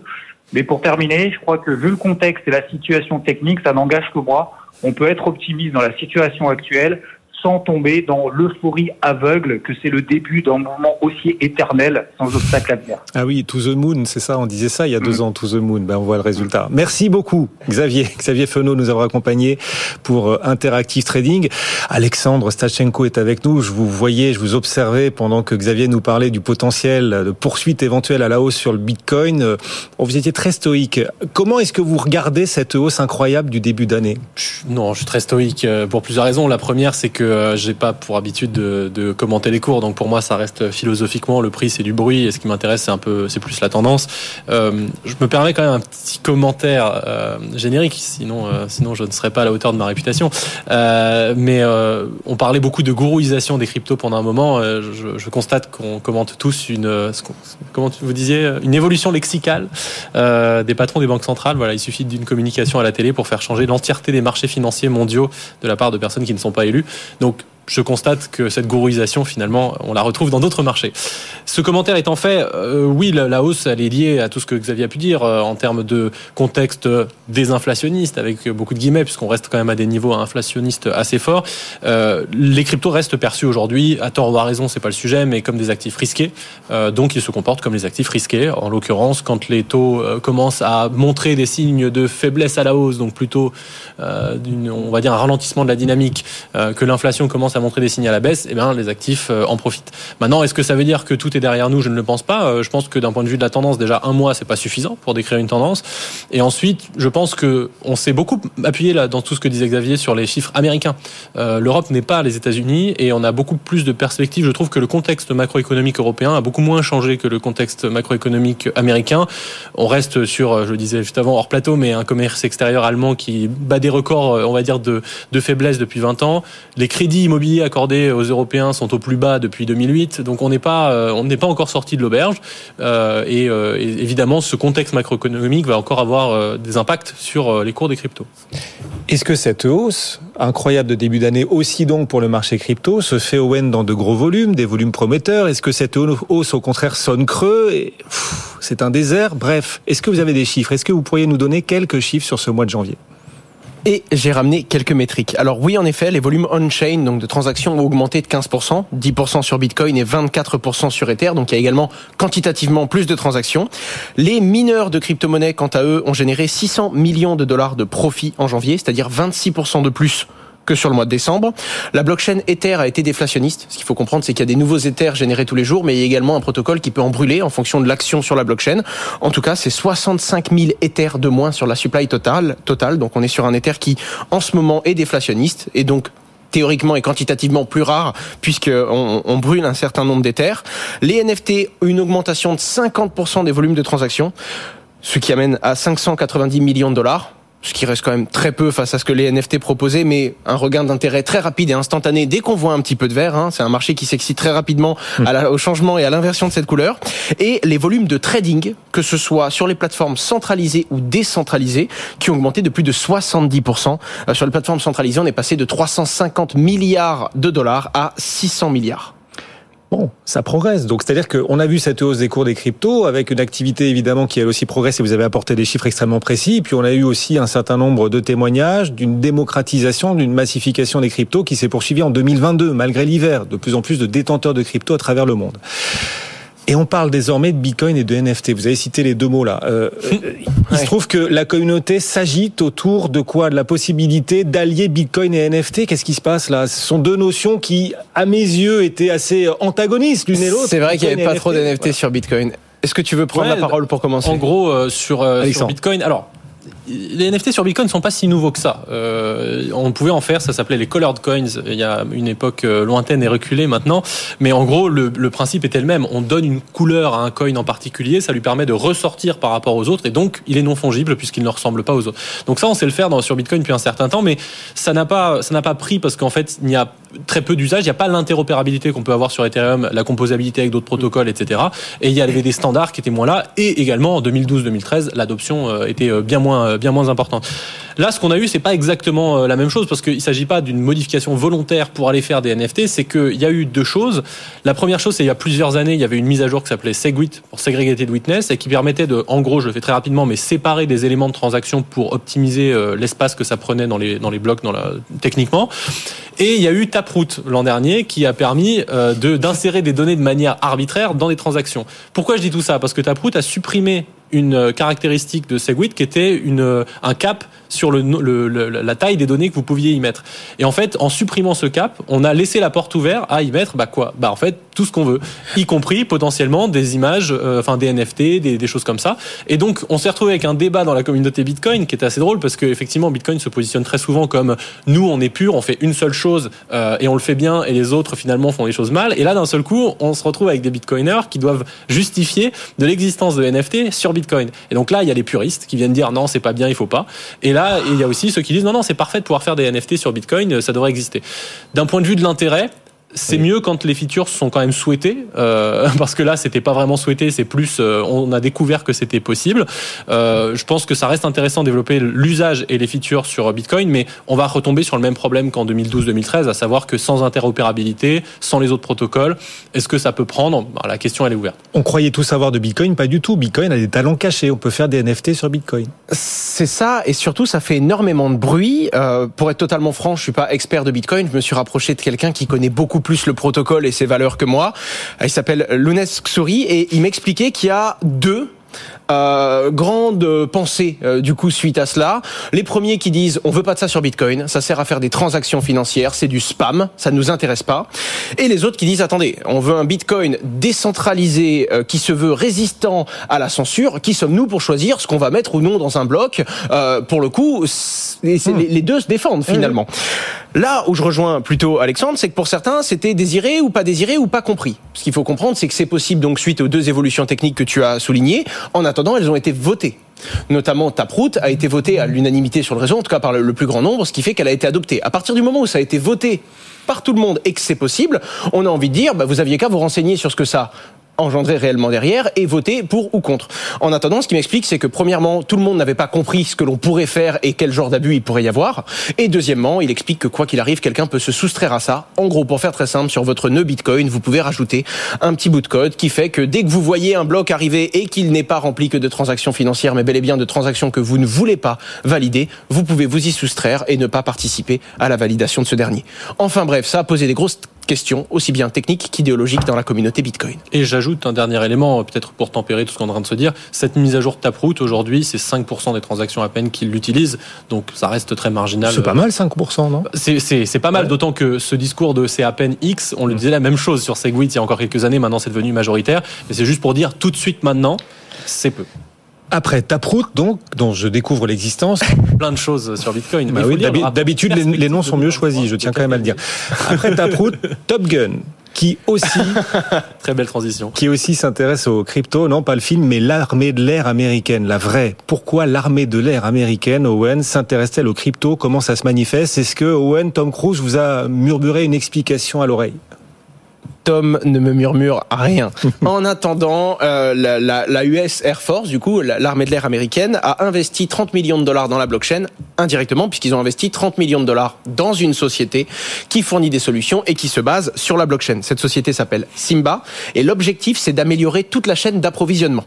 I: Mais pour terminer, je crois que vu le contexte et la situation technique, ça n'engage que moi. On peut être optimiste dans la situation actuelle sans tomber dans l'euphorie aveugle que c'est le début d'un mouvement aussi éternel sans obstacle à venir.
B: Ah oui, To the Moon, c'est ça, on disait ça il y a deux mm. ans, To the Moon, ben, on voit le résultat. Merci beaucoup Xavier, Xavier Fenot nous avoir accompagnés pour euh, Interactive Trading. Alexandre Stachenko est avec nous, je vous voyais, je vous observais pendant que Xavier nous parlait du potentiel de poursuite éventuelle à la hausse sur le Bitcoin. Euh, vous étiez très stoïque. Comment est-ce que vous regardez cette hausse incroyable du début d'année?
H: Non, je suis très stoïque euh, pour plusieurs raisons. La première, c'est que euh, j'ai pas pour habitude de, commenter les cours, donc pour moi ça reste philosophiquement le prix c'est du bruit et ce qui m'intéresse c'est un peu c'est plus la tendance. Euh, je me permets quand même un petit commentaire euh, générique, sinon sinon je ne serais pas à la hauteur de ma réputation. mais on parlait beaucoup de gourouisation des cryptos pendant un moment. Je, constate qu'on commente tous une comment vous disiez une évolution lexicale des patrons des banques centrales. Voilà, il suffit d'une communication à la télé pour faire changer l'entièreté des marchés financiers mondiaux de la part de personnes qui ne sont pas élues. Donc je constate que cette gourouisation, finalement, on la retrouve dans d'autres marchés. Ce commentaire étant fait, euh, oui, la, hausse, elle est liée à tout ce que Xavier a pu dire euh, en termes de contexte désinflationniste, avec beaucoup de guillemets, puisqu'on reste quand même à des niveaux inflationnistes assez forts. Euh, les cryptos restent perçus aujourd'hui, à tort ou à raison, c'est pas le sujet, mais comme des actifs risqués. donc, ils se comportent comme les actifs risqués. En l'occurrence, quand les taux commencent à montrer des signes de faiblesse à la hausse, donc plutôt, on va dire, un ralentissement de la dynamique, que l'inflation commence à montrer des signes à la baisse, eh bien, les actifs euh, en profitent. Maintenant, est-ce que ça veut dire que tout est derrière nous? Je ne le pense pas. Euh, je pense que d'un point de vue de la tendance, déjà un mois, c'est pas suffisant pour décrire une tendance. Et ensuite, je pense que on s'est beaucoup appuyé là dans tout ce que disait Xavier sur les chiffres américains. Euh, L'Europe n'est pas les États-Unis et on a beaucoup plus de perspectives. Je trouve que le contexte macroéconomique européen a beaucoup moins changé que le contexte macroéconomique américain. On reste sur, je le disais juste avant, hors plateau, mais un commerce extérieur allemand qui bat des records, on va dire, de, de faiblesse depuis 20 ans. Les crédits immobiliers accordés aux Européens sont au plus bas depuis 2008, donc on n'est pas, euh, on n'est pas encore sorti de l'auberge. Euh, euh, et, évidemment, ce contexte macroéconomique va encore avoir des impacts sur les cours des cryptos.
B: Est-ce que cette hausse incroyable de début d'année, aussi donc pour le marché crypto, se fait au dans de gros volumes, des volumes prometteurs? Est-ce que cette hausse, au contraire, sonne creux C'est un désert? Bref, est-ce que vous avez des chiffres? Est-ce que vous pourriez nous donner quelques chiffres sur ce mois de janvier?
C: Et j'ai ramené quelques métriques. Alors oui, en effet, les volumes on-chain, donc de transactions, ont augmenté de 15%, 10% sur Bitcoin et 24% sur Ether. Donc il y a également quantitativement plus de transactions. Les mineurs de crypto-monnaies, quant à eux, ont généré 600 millions de dollars de profit en janvier, c'est-à-dire 26% de plus que sur le mois de décembre. La blockchain Ether a été déflationniste. Ce qu'il faut comprendre, c'est qu'il y a des nouveaux Ethers générés tous les jours, mais il y a également un protocole qui peut en brûler en fonction de l'action sur la blockchain. En tout cas, c'est 65 000 Ethers de moins sur la supply totale. Total. Donc, on est sur un Ether qui, en ce moment, est déflationniste et donc théoriquement et quantitativement plus rare puisqu'on on brûle un certain nombre d'Ethers. Les NFT une augmentation de 50% des volumes de transactions, ce qui amène à 590 millions de dollars ce qui reste quand même très peu face à ce que les NFT proposaient, mais un regain d'intérêt très rapide et instantané dès qu'on voit un petit peu de vert. Hein. C'est un marché qui s'excite très rapidement au changement et à l'inversion de cette couleur. Et les volumes de trading, que ce soit sur les plateformes centralisées ou décentralisées, qui ont augmenté de plus de 70%. Euh, sur les plateformes centralisées, on est passé de 350 milliards de dollars à 600 milliards.
B: Bon, ça progresse. Donc, c'est-à-dire qu'on a vu cette hausse des cours des cryptos avec une activité évidemment qui elle aussi progresse et vous avez apporté des chiffres extrêmement précis. Puis, on a eu aussi un certain nombre de témoignages d'une démocratisation, d'une massification des cryptos qui s'est poursuivie en 2022 malgré l'hiver. De plus en plus de détenteurs de cryptos à travers le monde. Et on parle désormais de Bitcoin et de NFT. Vous avez cité les deux mots là. Euh, euh il se trouve que la communauté s'agite autour de quoi? De la possibilité d'allier Bitcoin et NFT. Qu'est-ce qui se passe là? Ce sont deux notions qui, à mes yeux, étaient assez antagonistes l'une et l'autre.
C: C'est vrai qu'il n'y avait pas trop d'NFT sur Bitcoin. Est-ce que tu veux prendre la parole pour commencer?
H: En gros, euh, sur, euh, sur Bitcoin? Alors, les NFT sur Bitcoin ne sont pas si nouveaux que ça. Euh, on pouvait en faire, ça s'appelait les colored coins. Il y a une époque euh, lointaine et reculée maintenant, mais en gros le, principe était le même. On donne une couleur à un coin en particulier, ça lui permet de ressortir par rapport aux autres, et donc il est non fongible puisqu'il ne ressemble pas aux autres. Donc ça, on sait le faire sur Bitcoin depuis un certain temps, mais ça n'a pas, ça n'a pas pris parce qu'en fait il y a très peu d'usage. Il n'y a pas l'interopérabilité qu'on peut avoir sur Ethereum, la composabilité avec d'autres protocoles, etc. Et il y avait des standards qui étaient moins là, et également en 2012-2013, l'adoption euh, était bien moins bien moins importante. Là, ce qu'on a eu, c'est pas exactement euh, la même chose parce qu'il s'agit pas d'une modification volontaire pour aller faire des NFT. C'est qu'il y a eu deux choses. La première chose, c'est il y a plusieurs années, il y avait une mise à jour qui s'appelait Segwit pour Segregated Witness et qui permettait de, en gros, je le fais très rapidement, mais séparer des éléments de transaction pour optimiser euh, l'espace que ça prenait dans les dans les blocs, techniquement. Et il y a eu Taproot l'an dernier qui a permis euh, d'insérer des données de manière arbitraire dans des transactions. Pourquoi je dis tout ça? Parce que Taproot a supprimé une caractéristique de Segwit qui était une, un cap sur la taille des données que vous pouviez y mettre. Et en fait, en supprimant ce cap, on a laissé la porte ouverte à y mettre bah quoi? Bah en fait tout ce qu'on veut, y compris potentiellement des images, euh, enfin des NFT, des, des, choses comme ça. Et donc on s'est retrouvé avec un débat dans la communauté Bitcoin qui était assez drôle parce que effectivement Bitcoin se positionne très souvent comme nous on est pur, on fait une seule chose euh, et on le fait bien et les autres finalement font les choses mal. Et là d'un seul coup on se retrouve avec des Bitcoiners qui doivent justifier de l'existence de NFT sur Bitcoin. Et donc là il y a les puristes qui viennent dire non c'est pas bien, il faut pas. Et là il y a aussi ceux qui disent non, non, c'est parfait de pouvoir faire des NFT sur Bitcoin, ça devrait exister. D'un point de vue de l'intérêt, c'est mieux quand les features sont quand même souhaitées, euh, parce que là, c'était pas vraiment souhaité, c'est plus, euh, on a découvert que c'était possible. Euh, je pense que ça reste intéressant de développer l'usage et les features sur Bitcoin, mais on va retomber sur le même problème qu'en 2012-2013, à savoir que sans interopérabilité, sans les autres protocoles, est-ce que ça peut prendre? Bah, La question, elle est ouverte.
B: On croyait tout savoir de Bitcoin, pas du tout. Bitcoin a des talents cachés, on peut faire des NFT sur Bitcoin.
C: C'est ça, et surtout, ça fait énormément de bruit. Euh, pour être totalement franc, je suis pas expert de Bitcoin, je me suis rapproché de quelqu'un qui connaît beaucoup plus le protocole et ses valeurs que moi. Il s'appelle Lunes Xuri et il m'expliquait qu'il y a deux euh, grande pensée euh, du coup suite à cela. Les premiers qui disent on veut pas de ça sur Bitcoin, ça sert à faire des transactions financières, c'est du spam, ça ne nous intéresse pas. Et les autres qui disent attendez, on veut un Bitcoin décentralisé euh, qui se veut résistant à la censure. Qui sommes-nous pour choisir ce qu'on va mettre ou non dans un bloc euh, Pour le coup, hmm. les, deux se défendent finalement. Là où je rejoins plutôt Alexandre, c'est que pour certains, c'était désiré ou pas désiré ou pas compris. Ce qu'il faut comprendre, c'est que c'est possible donc suite aux deux évolutions techniques que tu as soulignées. En attendant, elles ont été votées. Notamment Taproot a été votée à l'unanimité sur le réseau, en tout cas par le plus grand nombre, ce qui fait qu'elle a été adoptée. À partir du moment où ça a été voté par tout le monde et que c'est possible, on a envie de dire, bah, vous aviez qu'à vous renseigner sur ce que ça engendrer réellement derrière et voter pour ou contre. En attendant, ce qui m'explique, c'est que premièrement, tout le monde n'avait pas compris ce que l'on pourrait faire et quel genre d'abus il pourrait y avoir. Et deuxièmement, il explique que quoi qu'il arrive, quelqu'un peut se soustraire à ça. En gros, pour faire très simple, sur votre nœud Bitcoin, vous pouvez rajouter un petit bout de code qui fait que dès que vous voyez un bloc arriver et qu'il n'est pas rempli que de transactions financières, mais bel et bien de transactions que vous ne voulez pas valider, vous pouvez vous y soustraire et ne pas participer à la validation de ce dernier. Enfin bref, ça a posé des grosses questions, aussi bien techniques qu'idéologiques dans la communauté Bitcoin.
H: Et j'ajoute un dernier élément, peut-être pour tempérer tout ce qu'on est en train de se dire. Cette mise à jour de Taproot, aujourd'hui, c'est 5% des transactions à peine qui l'utilisent. Donc ça reste très marginal.
B: C'est pas mal 5%, non?
H: C'est pas mal, d'autant que ce discours de c'est à peine X, on le disait la même chose sur Segwit il y a encore quelques années, maintenant c'est devenu majoritaire. Et c'est juste pour dire tout de suite maintenant, c'est peu.
B: Après Taproot, donc, dont je découvre l'existence.
H: Plein de choses sur Bitcoin.
B: Bah oui, D'habitude, les, les, noms sont mieux choisis, je tiens quand même à le dire. Après Taproot, Top Gun, qui aussi
H: très belle transition.
B: qui aussi s'intéresse aux crypto non pas le film mais l'armée de l'air américaine la vraie. Pourquoi l'armée de l'air américaine Owen s'intéresse-t-elle aux crypto comment ça se manifeste? Est-ce que Owen Tom Cruise vous a murmuré une explication à l'oreille?
C: Tom ne me murmure rien. en attendant, euh, la, la, la, US Air Force, du coup, l'armée de l'air américaine, a investi 30 millions de dollars dans la blockchain indirectement, puisqu'ils ont investi 30 millions de dollars dans une société qui fournit des solutions et qui se base sur la blockchain. Cette société s'appelle Simba, et l'objectif, c'est d'améliorer toute la chaîne d'approvisionnement.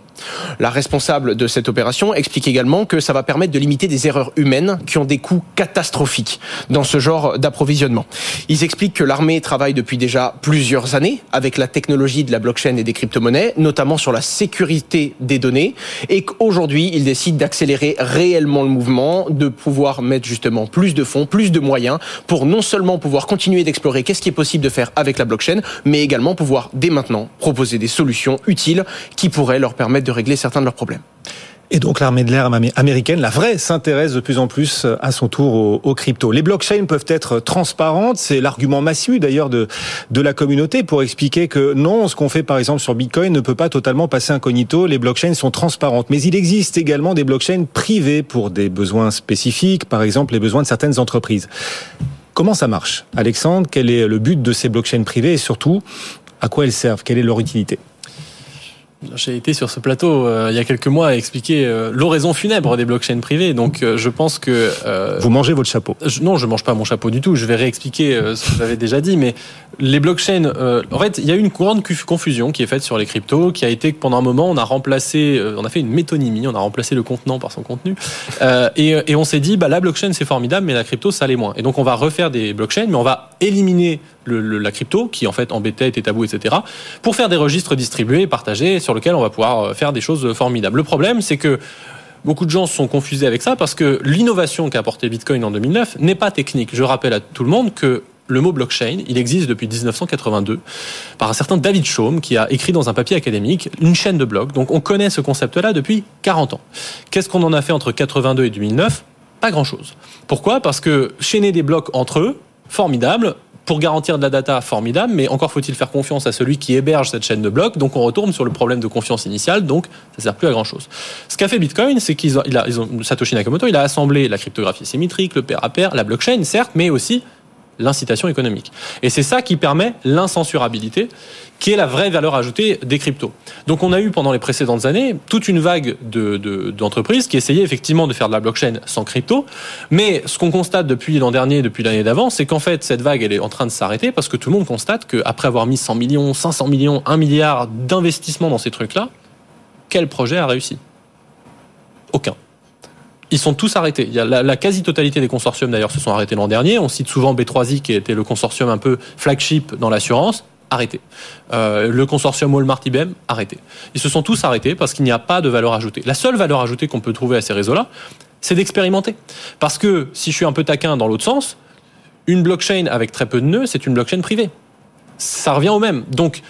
C: La responsable de cette opération explique également que ça va permettre de limiter des erreurs humaines qui ont des coûts catastrophiques dans ce genre d'approvisionnement. Ils expliquent que l'armée travaille depuis déjà plusieurs années avec la technologie de la blockchain et des crypto-monnaies, notamment sur la sécurité des données, et qu'aujourd'hui, ils décident d'accélérer réellement le mouvement, de pouvoir mettre justement plus de fonds, plus de moyens, pour non seulement pouvoir continuer d'explorer qu'est-ce qui est possible de faire avec la blockchain, mais également pouvoir dès maintenant proposer des solutions utiles qui pourraient leur permettre de régler certains de leurs problèmes.
B: Et donc l'armée de l'air américaine, la vraie, s'intéresse de plus en plus euh, à son tour aux, aux cryptos. Les blockchains peuvent être transparentes, c'est l'argument massue d'ailleurs de, de la communauté pour expliquer que non, ce qu'on fait par exemple sur Bitcoin ne peut pas totalement passer incognito, les blockchains sont transparentes. Mais il existe également des blockchains privées pour des besoins spécifiques, par exemple les besoins de certaines entreprises. Comment ça marche Alexandre, quel est le but de ces blockchains privées et surtout, à quoi elles servent? Quelle est leur utilité?
H: J'ai été sur ce plateau euh, il y a quelques mois à expliquer euh, l'oraison funèbre des blockchains privées. Donc, euh, je pense que
B: vous mangez votre chapeau.
H: non, je mange pas mon chapeau du tout. Je vais réexpliquer ce que j'avais déjà dit. Mais les blockchains, en fait, il y a eu une grande confusion qui est faite sur les cryptos, qui a été que pendant un moment, on a remplacé, on a fait une métonymie, on a remplacé le contenant par son contenu, et, et on s'est dit, bah la blockchain c'est formidable, mais la crypto ça l'est moins. Et donc, on va refaire des blockchains, mais on va éliminer le, la crypto, qui en fait embêtait, était tabou, etc., pour faire des registres distribués partagés sur lesquels on va pouvoir euh, faire des choses formidables. Le problème, c'est que Beaucoup de gens sont confusés avec ça parce que l'innovation qu'a apporté Bitcoin en 2009 n'est pas technique. Je rappelle à tout le monde que le mot blockchain, il existe depuis 1982 par un certain David Chaum qui a écrit dans un papier académique une chaîne de blocs. Donc on connaît ce concept-là depuis 40 ans. Qu'est-ce qu'on en a fait entre 82 et 2009 Pas grand-chose. Pourquoi? Parce que chaîner des blocs entre eux, formidable, pour garantir de la data formidable, mais encore faut-il faire confiance à celui qui héberge cette chaîne de blocs. Donc on retourne sur le problème de confiance initiale, donc ça sert plus à grand chose. Ce qu'a fait Bitcoin, c'est qu'ils ont, ils ont, Satoshi Nakamoto, il a assemblé la cryptographie symétrique, le pair à pair, la blockchain, certes, mais aussi l'incitation économique. Et c'est ça qui permet l'incensurabilité, qui est la vraie valeur ajoutée des cryptos. Donc on a eu pendant les précédentes années toute une vague d'entreprises de, qui essayaient effectivement de faire de la blockchain sans crypto, mais ce qu'on constate depuis l'an dernier, depuis l'année d'avant, c'est qu'en fait cette vague elle est en train de s'arrêter parce que tout le monde constate qu'après avoir mis 100 millions, 500 millions, 1 milliard d'investissements dans ces trucs-là, quel projet a réussi? Aucun ils sont tous arrêtés. Il y a la, quasi-totalité des consortiums d'ailleurs se sont arrêtés l'an dernier. On cite souvent B3I qui était le consortium un peu flagship dans l'assurance. Arrêté. Euh, le consortium Walmart IBM, arrêté. Ils se sont tous arrêtés parce qu'il n'y a pas de valeur ajoutée. La seule valeur ajoutée qu'on peut trouver à ces réseaux-là, c'est d'expérimenter. Parce que si je suis un peu taquin dans l'autre sens, une blockchain avec très peu de nœuds, c'est une blockchain privée. Ça revient au même. Donc,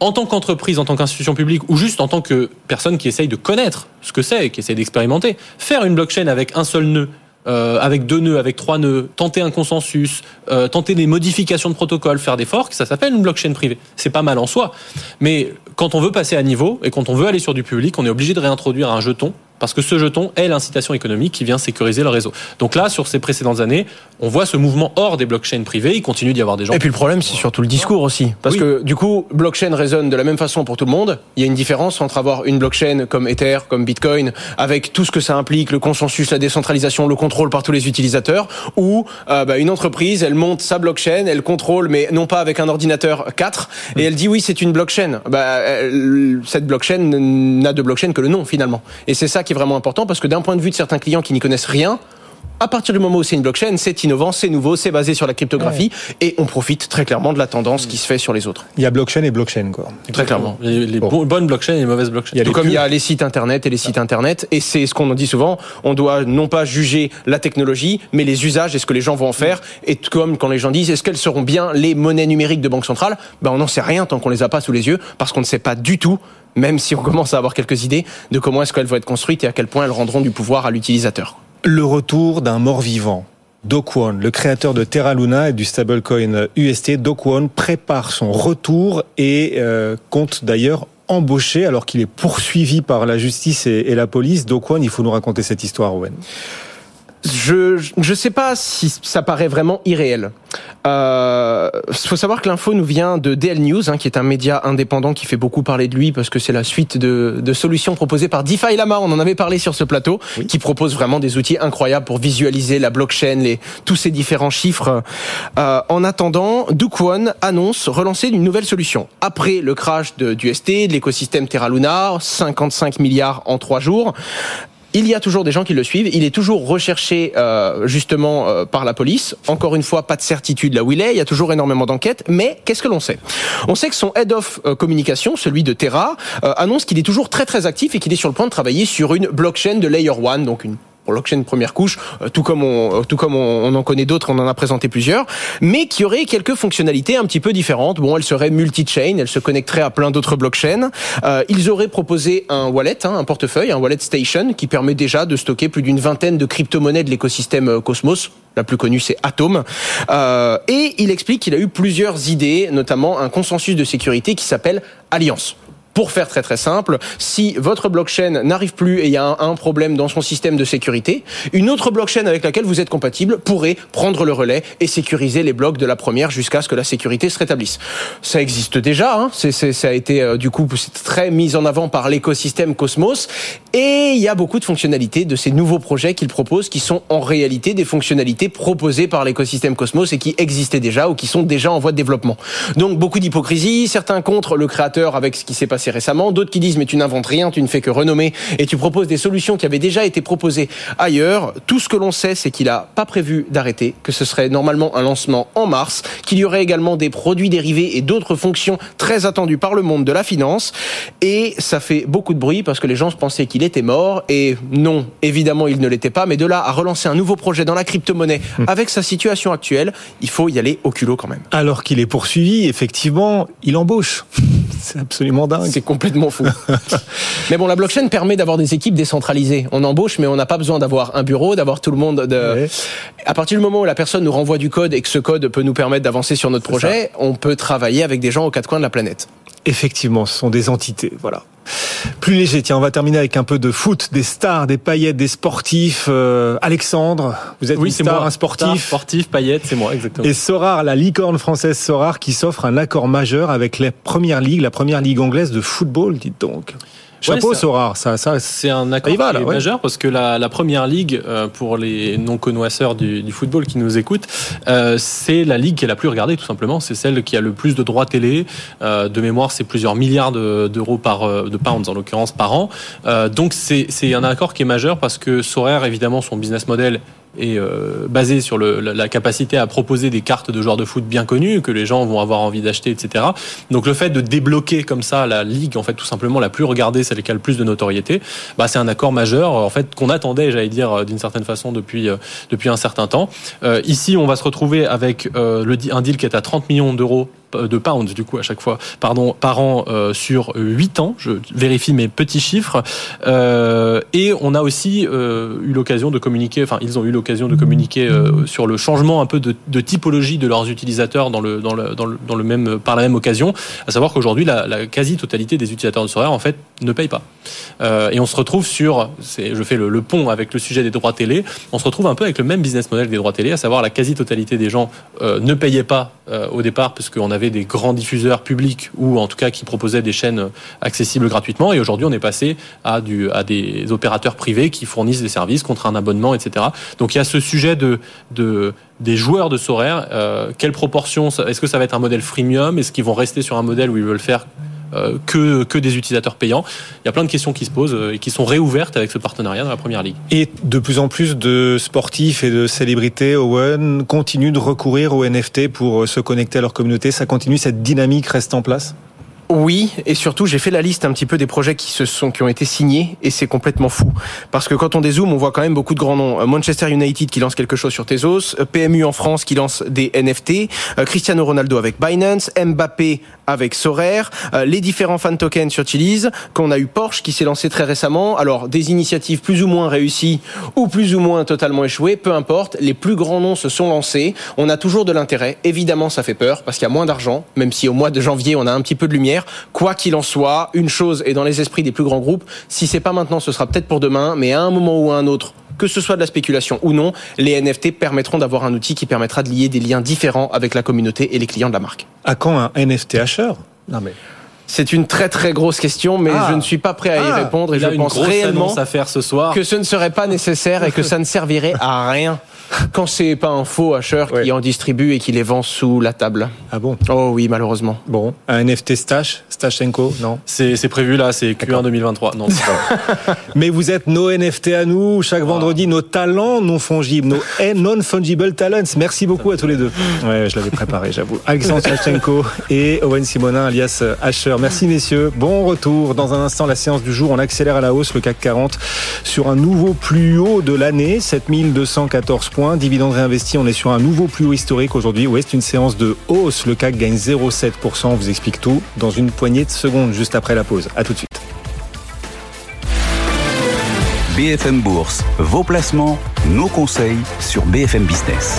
H: en tant qu'entreprise, en tant qu'institution publique, ou juste en tant que personne qui essaye de connaître ce que c'est, qui essaye d'expérimenter, faire une blockchain avec un seul nœud, euh, avec deux nœuds, avec trois nœuds, tenter un consensus, euh, tenter des modifications de protocole, faire des forks, ça s'appelle une blockchain privée. C'est pas mal en soi. Mais quand on veut passer à niveau et quand on veut aller sur du public, on est obligé de réintroduire un jeton parce que ce jeton est l'incitation économique qui vient sécuriser le réseau. Donc là, sur ces précédentes années, on voit ce mouvement hors des blockchains privées. Il continue d'y avoir des gens.
C: Et puis le problème, c'est surtout le discours aussi. Parce que du coup, blockchain résonne de la même façon pour tout le monde. Il y a une différence entre avoir une blockchain comme Ether, comme Bitcoin, avec tout ce que ça implique, le consensus, la décentralisation, le contrôle par tous les utilisateurs, ou euh, bah, une entreprise, elle monte sa blockchain, elle contrôle, mais non pas avec un ordinateur 4, et elle dit oui, c'est une blockchain. Bah, cette blockchain n'a de blockchain que le nom finalement. Et c'est ça qui vraiment important parce que d'un point de vue de certains clients qui n'y connaissent rien, à partir du moment où c'est une blockchain, c'est innovant, c'est nouveau, c'est basé sur la cryptographie et on profite très clairement de la tendance qui se fait sur les autres.
B: Il y a blockchain et blockchain quoi.
H: Très clairement. Les, bonnes blockchains et les mauvaises blockchains.
C: Tout comme il y a les sites internet et les sites internet et c'est ce qu'on dit souvent, on doit non pas juger la technologie mais les usages et ce que les gens vont en faire et comme quand les gens disent est-ce qu'elles seront bien les monnaies numériques de banque centrale? Ben on n'en sait rien tant qu'on les a pas sous les yeux parce qu'on ne sait pas du tout même si on commence à avoir quelques idées de comment est-ce qu'elles vont être construites et à quel point elles rendront du pouvoir à l'utilisateur.
B: Le retour d'un mort-vivant. Do Kwon, le créateur de Terra Luna et du stablecoin UST, Do Kwon prépare son retour et euh, compte d'ailleurs embaucher alors qu'il est poursuivi par la justice et, la police. Do Kwon, il faut nous raconter cette histoire, Owen.
C: Je je sais pas si ça paraît vraiment irréel. Euh, faut savoir que l'info nous vient de DL News, hein, qui est un média indépendant qui fait beaucoup parler de lui parce que c'est la suite de, de, solutions proposées par DeFi Lama. On en avait parlé sur ce plateau, qui propose vraiment des outils incroyables pour visualiser la blockchain, les, tous ces différents chiffres. Euh, en attendant, Dukwon annonce relancer une nouvelle solution. Après le crash de, du ST, de l'écosystème Terra Luna, 55 milliards en trois jours, il y a toujours des gens qui le suivent. Il est toujours recherché euh, justement euh, par la police. Encore une fois, pas de certitude là où il est. Il y a toujours énormément d'enquêtes. Mais qu'est-ce que l'on sait? On sait que son head of euh, communication, celui de Terra, annonce qu'il est toujours très très actif et qu'il est sur le point de travailler sur une blockchain de Layer 1, donc une blockchain première couche, euh, tout comme on, euh, tout comme on, en connaît d'autres, on en a présenté plusieurs, mais qui aurait quelques fonctionnalités un petit peu différentes. Bon, elle serait multi-chain, elle se connecterait à plein d'autres blockchains. Euh, ils auraient proposé un wallet, hein, un portefeuille, un wallet station, qui permet déjà de stocker plus d'une vingtaine de crypto-monnaies de l'écosystème Cosmos. La plus connue, c'est Atom. Euh, et il explique qu'il a eu plusieurs idées, notamment un consensus de sécurité qui s'appelle Alliance. Pour faire très très simple, si votre blockchain n'arrive plus et il y a un, problème dans son système de sécurité, une autre blockchain avec laquelle vous êtes compatible pourrait prendre le relais et sécuriser les blocs de la première jusqu'à ce que la sécurité se rétablisse. Ça existe déjà, hein c'est, ça a été euh, du coup très mis en avant par l'écosystème Cosmos et il y a beaucoup de fonctionnalités de ces nouveaux projets qu'il propose qui sont en réalité des fonctionnalités proposées par l'écosystème Cosmos et qui existaient déjà ou qui sont déjà en voie de développement. Donc beaucoup d'hypocrisie, certains contre le créateur avec ce qui s'est passé récemment, d'autres qui disent mais tu n'inventes rien, tu ne fais que renommer et tu proposes des solutions qui avaient déjà été proposées ailleurs. Tout ce que l'on sait, c'est qu'il n'a pas prévu d'arrêter, que ce serait normalement un lancement en mars, qu'il y aurait également des produits dérivés et d'autres fonctions très attendues par le monde de la finance. Et ça fait beaucoup de bruit parce que les gens pensaient qu'il était mort et non, évidemment il ne l'était pas, mais de là à relancer un nouveau projet dans la crypto-monnaie hmm. avec sa situation actuelle, il faut y aller au culot quand même.
B: Alors qu'il est poursuivi, effectivement, il embauche. C'est absolument dingue.
C: C'est complètement fou. mais bon, la blockchain permet d'avoir des équipes décentralisées. On embauche, mais on n'a pas besoin d'avoir un bureau, d'avoir tout le monde. De... À partir du moment où la personne nous renvoie du code et que ce code peut nous permettre d'avancer sur notre projet, on peut travailler avec des gens aux quatre coins de la planète.
B: Effectivement, ce sont des entités. Voilà. Plus léger, tiens, on va terminer avec un peu de foot, des stars, des paillettes, des sportifs. Euh, Alexandre, vous êtes
H: oui,
B: une star,
H: moi.
B: un sportif.
H: sportif, paillettes, c'est moi, exactement.
B: Et Sorar, la licorne française Sorar, qui s'offre un accord majeur avec la première ligue, la première ligue anglaise de football, dites donc. Chapeau, Sorar, ça, ça
H: c'est un accord majeur parce que la, la première ligue, euh, pour les non connoisseurs du, du, football qui nous écoutent, euh, c'est la ligue qui est la plus regardée tout simplement. C'est celle qui a le plus de droits télé. Euh, de mémoire, c'est plusieurs milliards d'euros par de pounds en l'occurrence par an. donc c'est un accord qui est majeur parce que Sorar, évidemment, son business model est euh, basé sur le, la, capacité à proposer des cartes de joueurs de foot bien connus que les gens vont avoir envie d'acheter, etc. Donc le fait de débloquer comme ça la ligue, en fait, tout simplement la plus regardée, celle qui a le plus de notoriété, bah, c'est un accord majeur, en fait, qu'on attendait, j'allais dire, d'une certaine façon depuis euh, depuis un certain temps. Euh, ici, on va se retrouver avec le, un deal qui est à 30 millions d'euros de pounds du coup à chaque fois, pardon, par an sur 8 ans. Je vérifie mes petits chiffres. et on a aussi eu l'occasion de communiquer, enfin ils ont eu l'occasion de communiquer sur le changement un peu de, typologie de leurs utilisateurs dans le, dans le, dans le, dans le même, par la même occasion, à savoir qu'aujourd'hui la, quasi-totalité des utilisateurs de Sorare en fait ne payent pas. et on se retrouve sur, je fais le, le pont avec le sujet des droits télé, on se retrouve un peu avec le même business model des droits télé, à savoir la quasi-totalité des gens euh, ne payaient pas euh, au départ parce qu'on avait des grands diffuseurs publics ou en tout cas qui proposaient des chaînes accessibles gratuitement. Et aujourd'hui, on est passé à, du, à des opérateurs privés qui fournissent des services contre un abonnement, etc. Donc il y a ce sujet de, de des joueurs de Sorare. Euh, quelle proportion Est-ce que ça va être un modèle freemium? Est-ce qu'ils vont rester sur un modèle où ils veulent faire que, que des utilisateurs payants. Il y a plein de questions qui se posent euh, et qui sont réouvertes avec ce partenariat dans la première ligue.
B: Et de plus en plus de sportifs et de célébrités, Owen, continuent de recourir aux NFT pour euh, se connecter à leur communauté. Ça continue, cette dynamique reste en place?
C: Oui, et surtout j'ai fait la liste un petit peu des projets qui se sont qui ont été signés et c'est complètement fou parce que quand on dézoome, on voit quand même beaucoup de grands noms. Manchester United qui lance quelque chose sur Tezos, PMU en France qui lance des NFT, Cristiano Ronaldo avec Binance, Mbappé avec Sorare, les différents fan tokens Chiliz, qu'on a eu Porsche qui s'est lancé très récemment. Alors des initiatives plus ou moins réussies ou plus ou moins totalement échouées, peu importe, les plus grands noms se sont lancés. On a toujours de l'intérêt. Évidemment, ça fait peur parce qu'il y a moins d'argent, même si au mois de janvier on a un petit peu de lumière. Quoi qu'il en soit, une chose est dans les esprits des plus grands groupes. Si c'est pas maintenant, ce sera peut-être pour demain, mais à un moment ou à un autre, que ce soit de la spéculation ou non, les NFT permettront d'avoir un outil qui permettra de lier des liens différents avec la communauté et les clients de la marque.
B: À quand un NFT acheteur?
C: Non mais. C'est une très très grosse question, mais ah. je ne suis pas prêt à y ah. répondre et je pense réellement
H: à faire ce soir.
C: que ce ne serait pas nécessaire et que ça ne servirait à rien quand c'est pas un faux acheteur qui en distribue et qui les vend sous la table.
B: Ah bon
C: Oh oui, malheureusement.
B: Bon, un NFT Stash, Stashenko, non
H: C'est prévu là, c'est Q1 2023. Non,
B: pas. Mais vous êtes nos NFT à nous, chaque vendredi, nos talents non fongibles, nos non-fungible talents. Merci beaucoup à tous les deux. Ouais, je l'avais préparé, j'avoue. Alexandre Stashenko et Owen Simonin, alias Asher. Merci messieurs. Bon retour. Dans un instant, la séance du jour, on accélère à la hausse le CAC 40 sur un nouveau plus haut de l'année, 7214 points. Dividende réinvesti, on est sur un nouveau plus haut historique aujourd'hui. Oui, c'est une séance de hausse. Le CAC gagne 0,7%. On vous explique tout dans une poignée de secondes juste après la pause. À tout de suite.
A: BFM Bourse, vos placements, nos conseils sur BFM Business.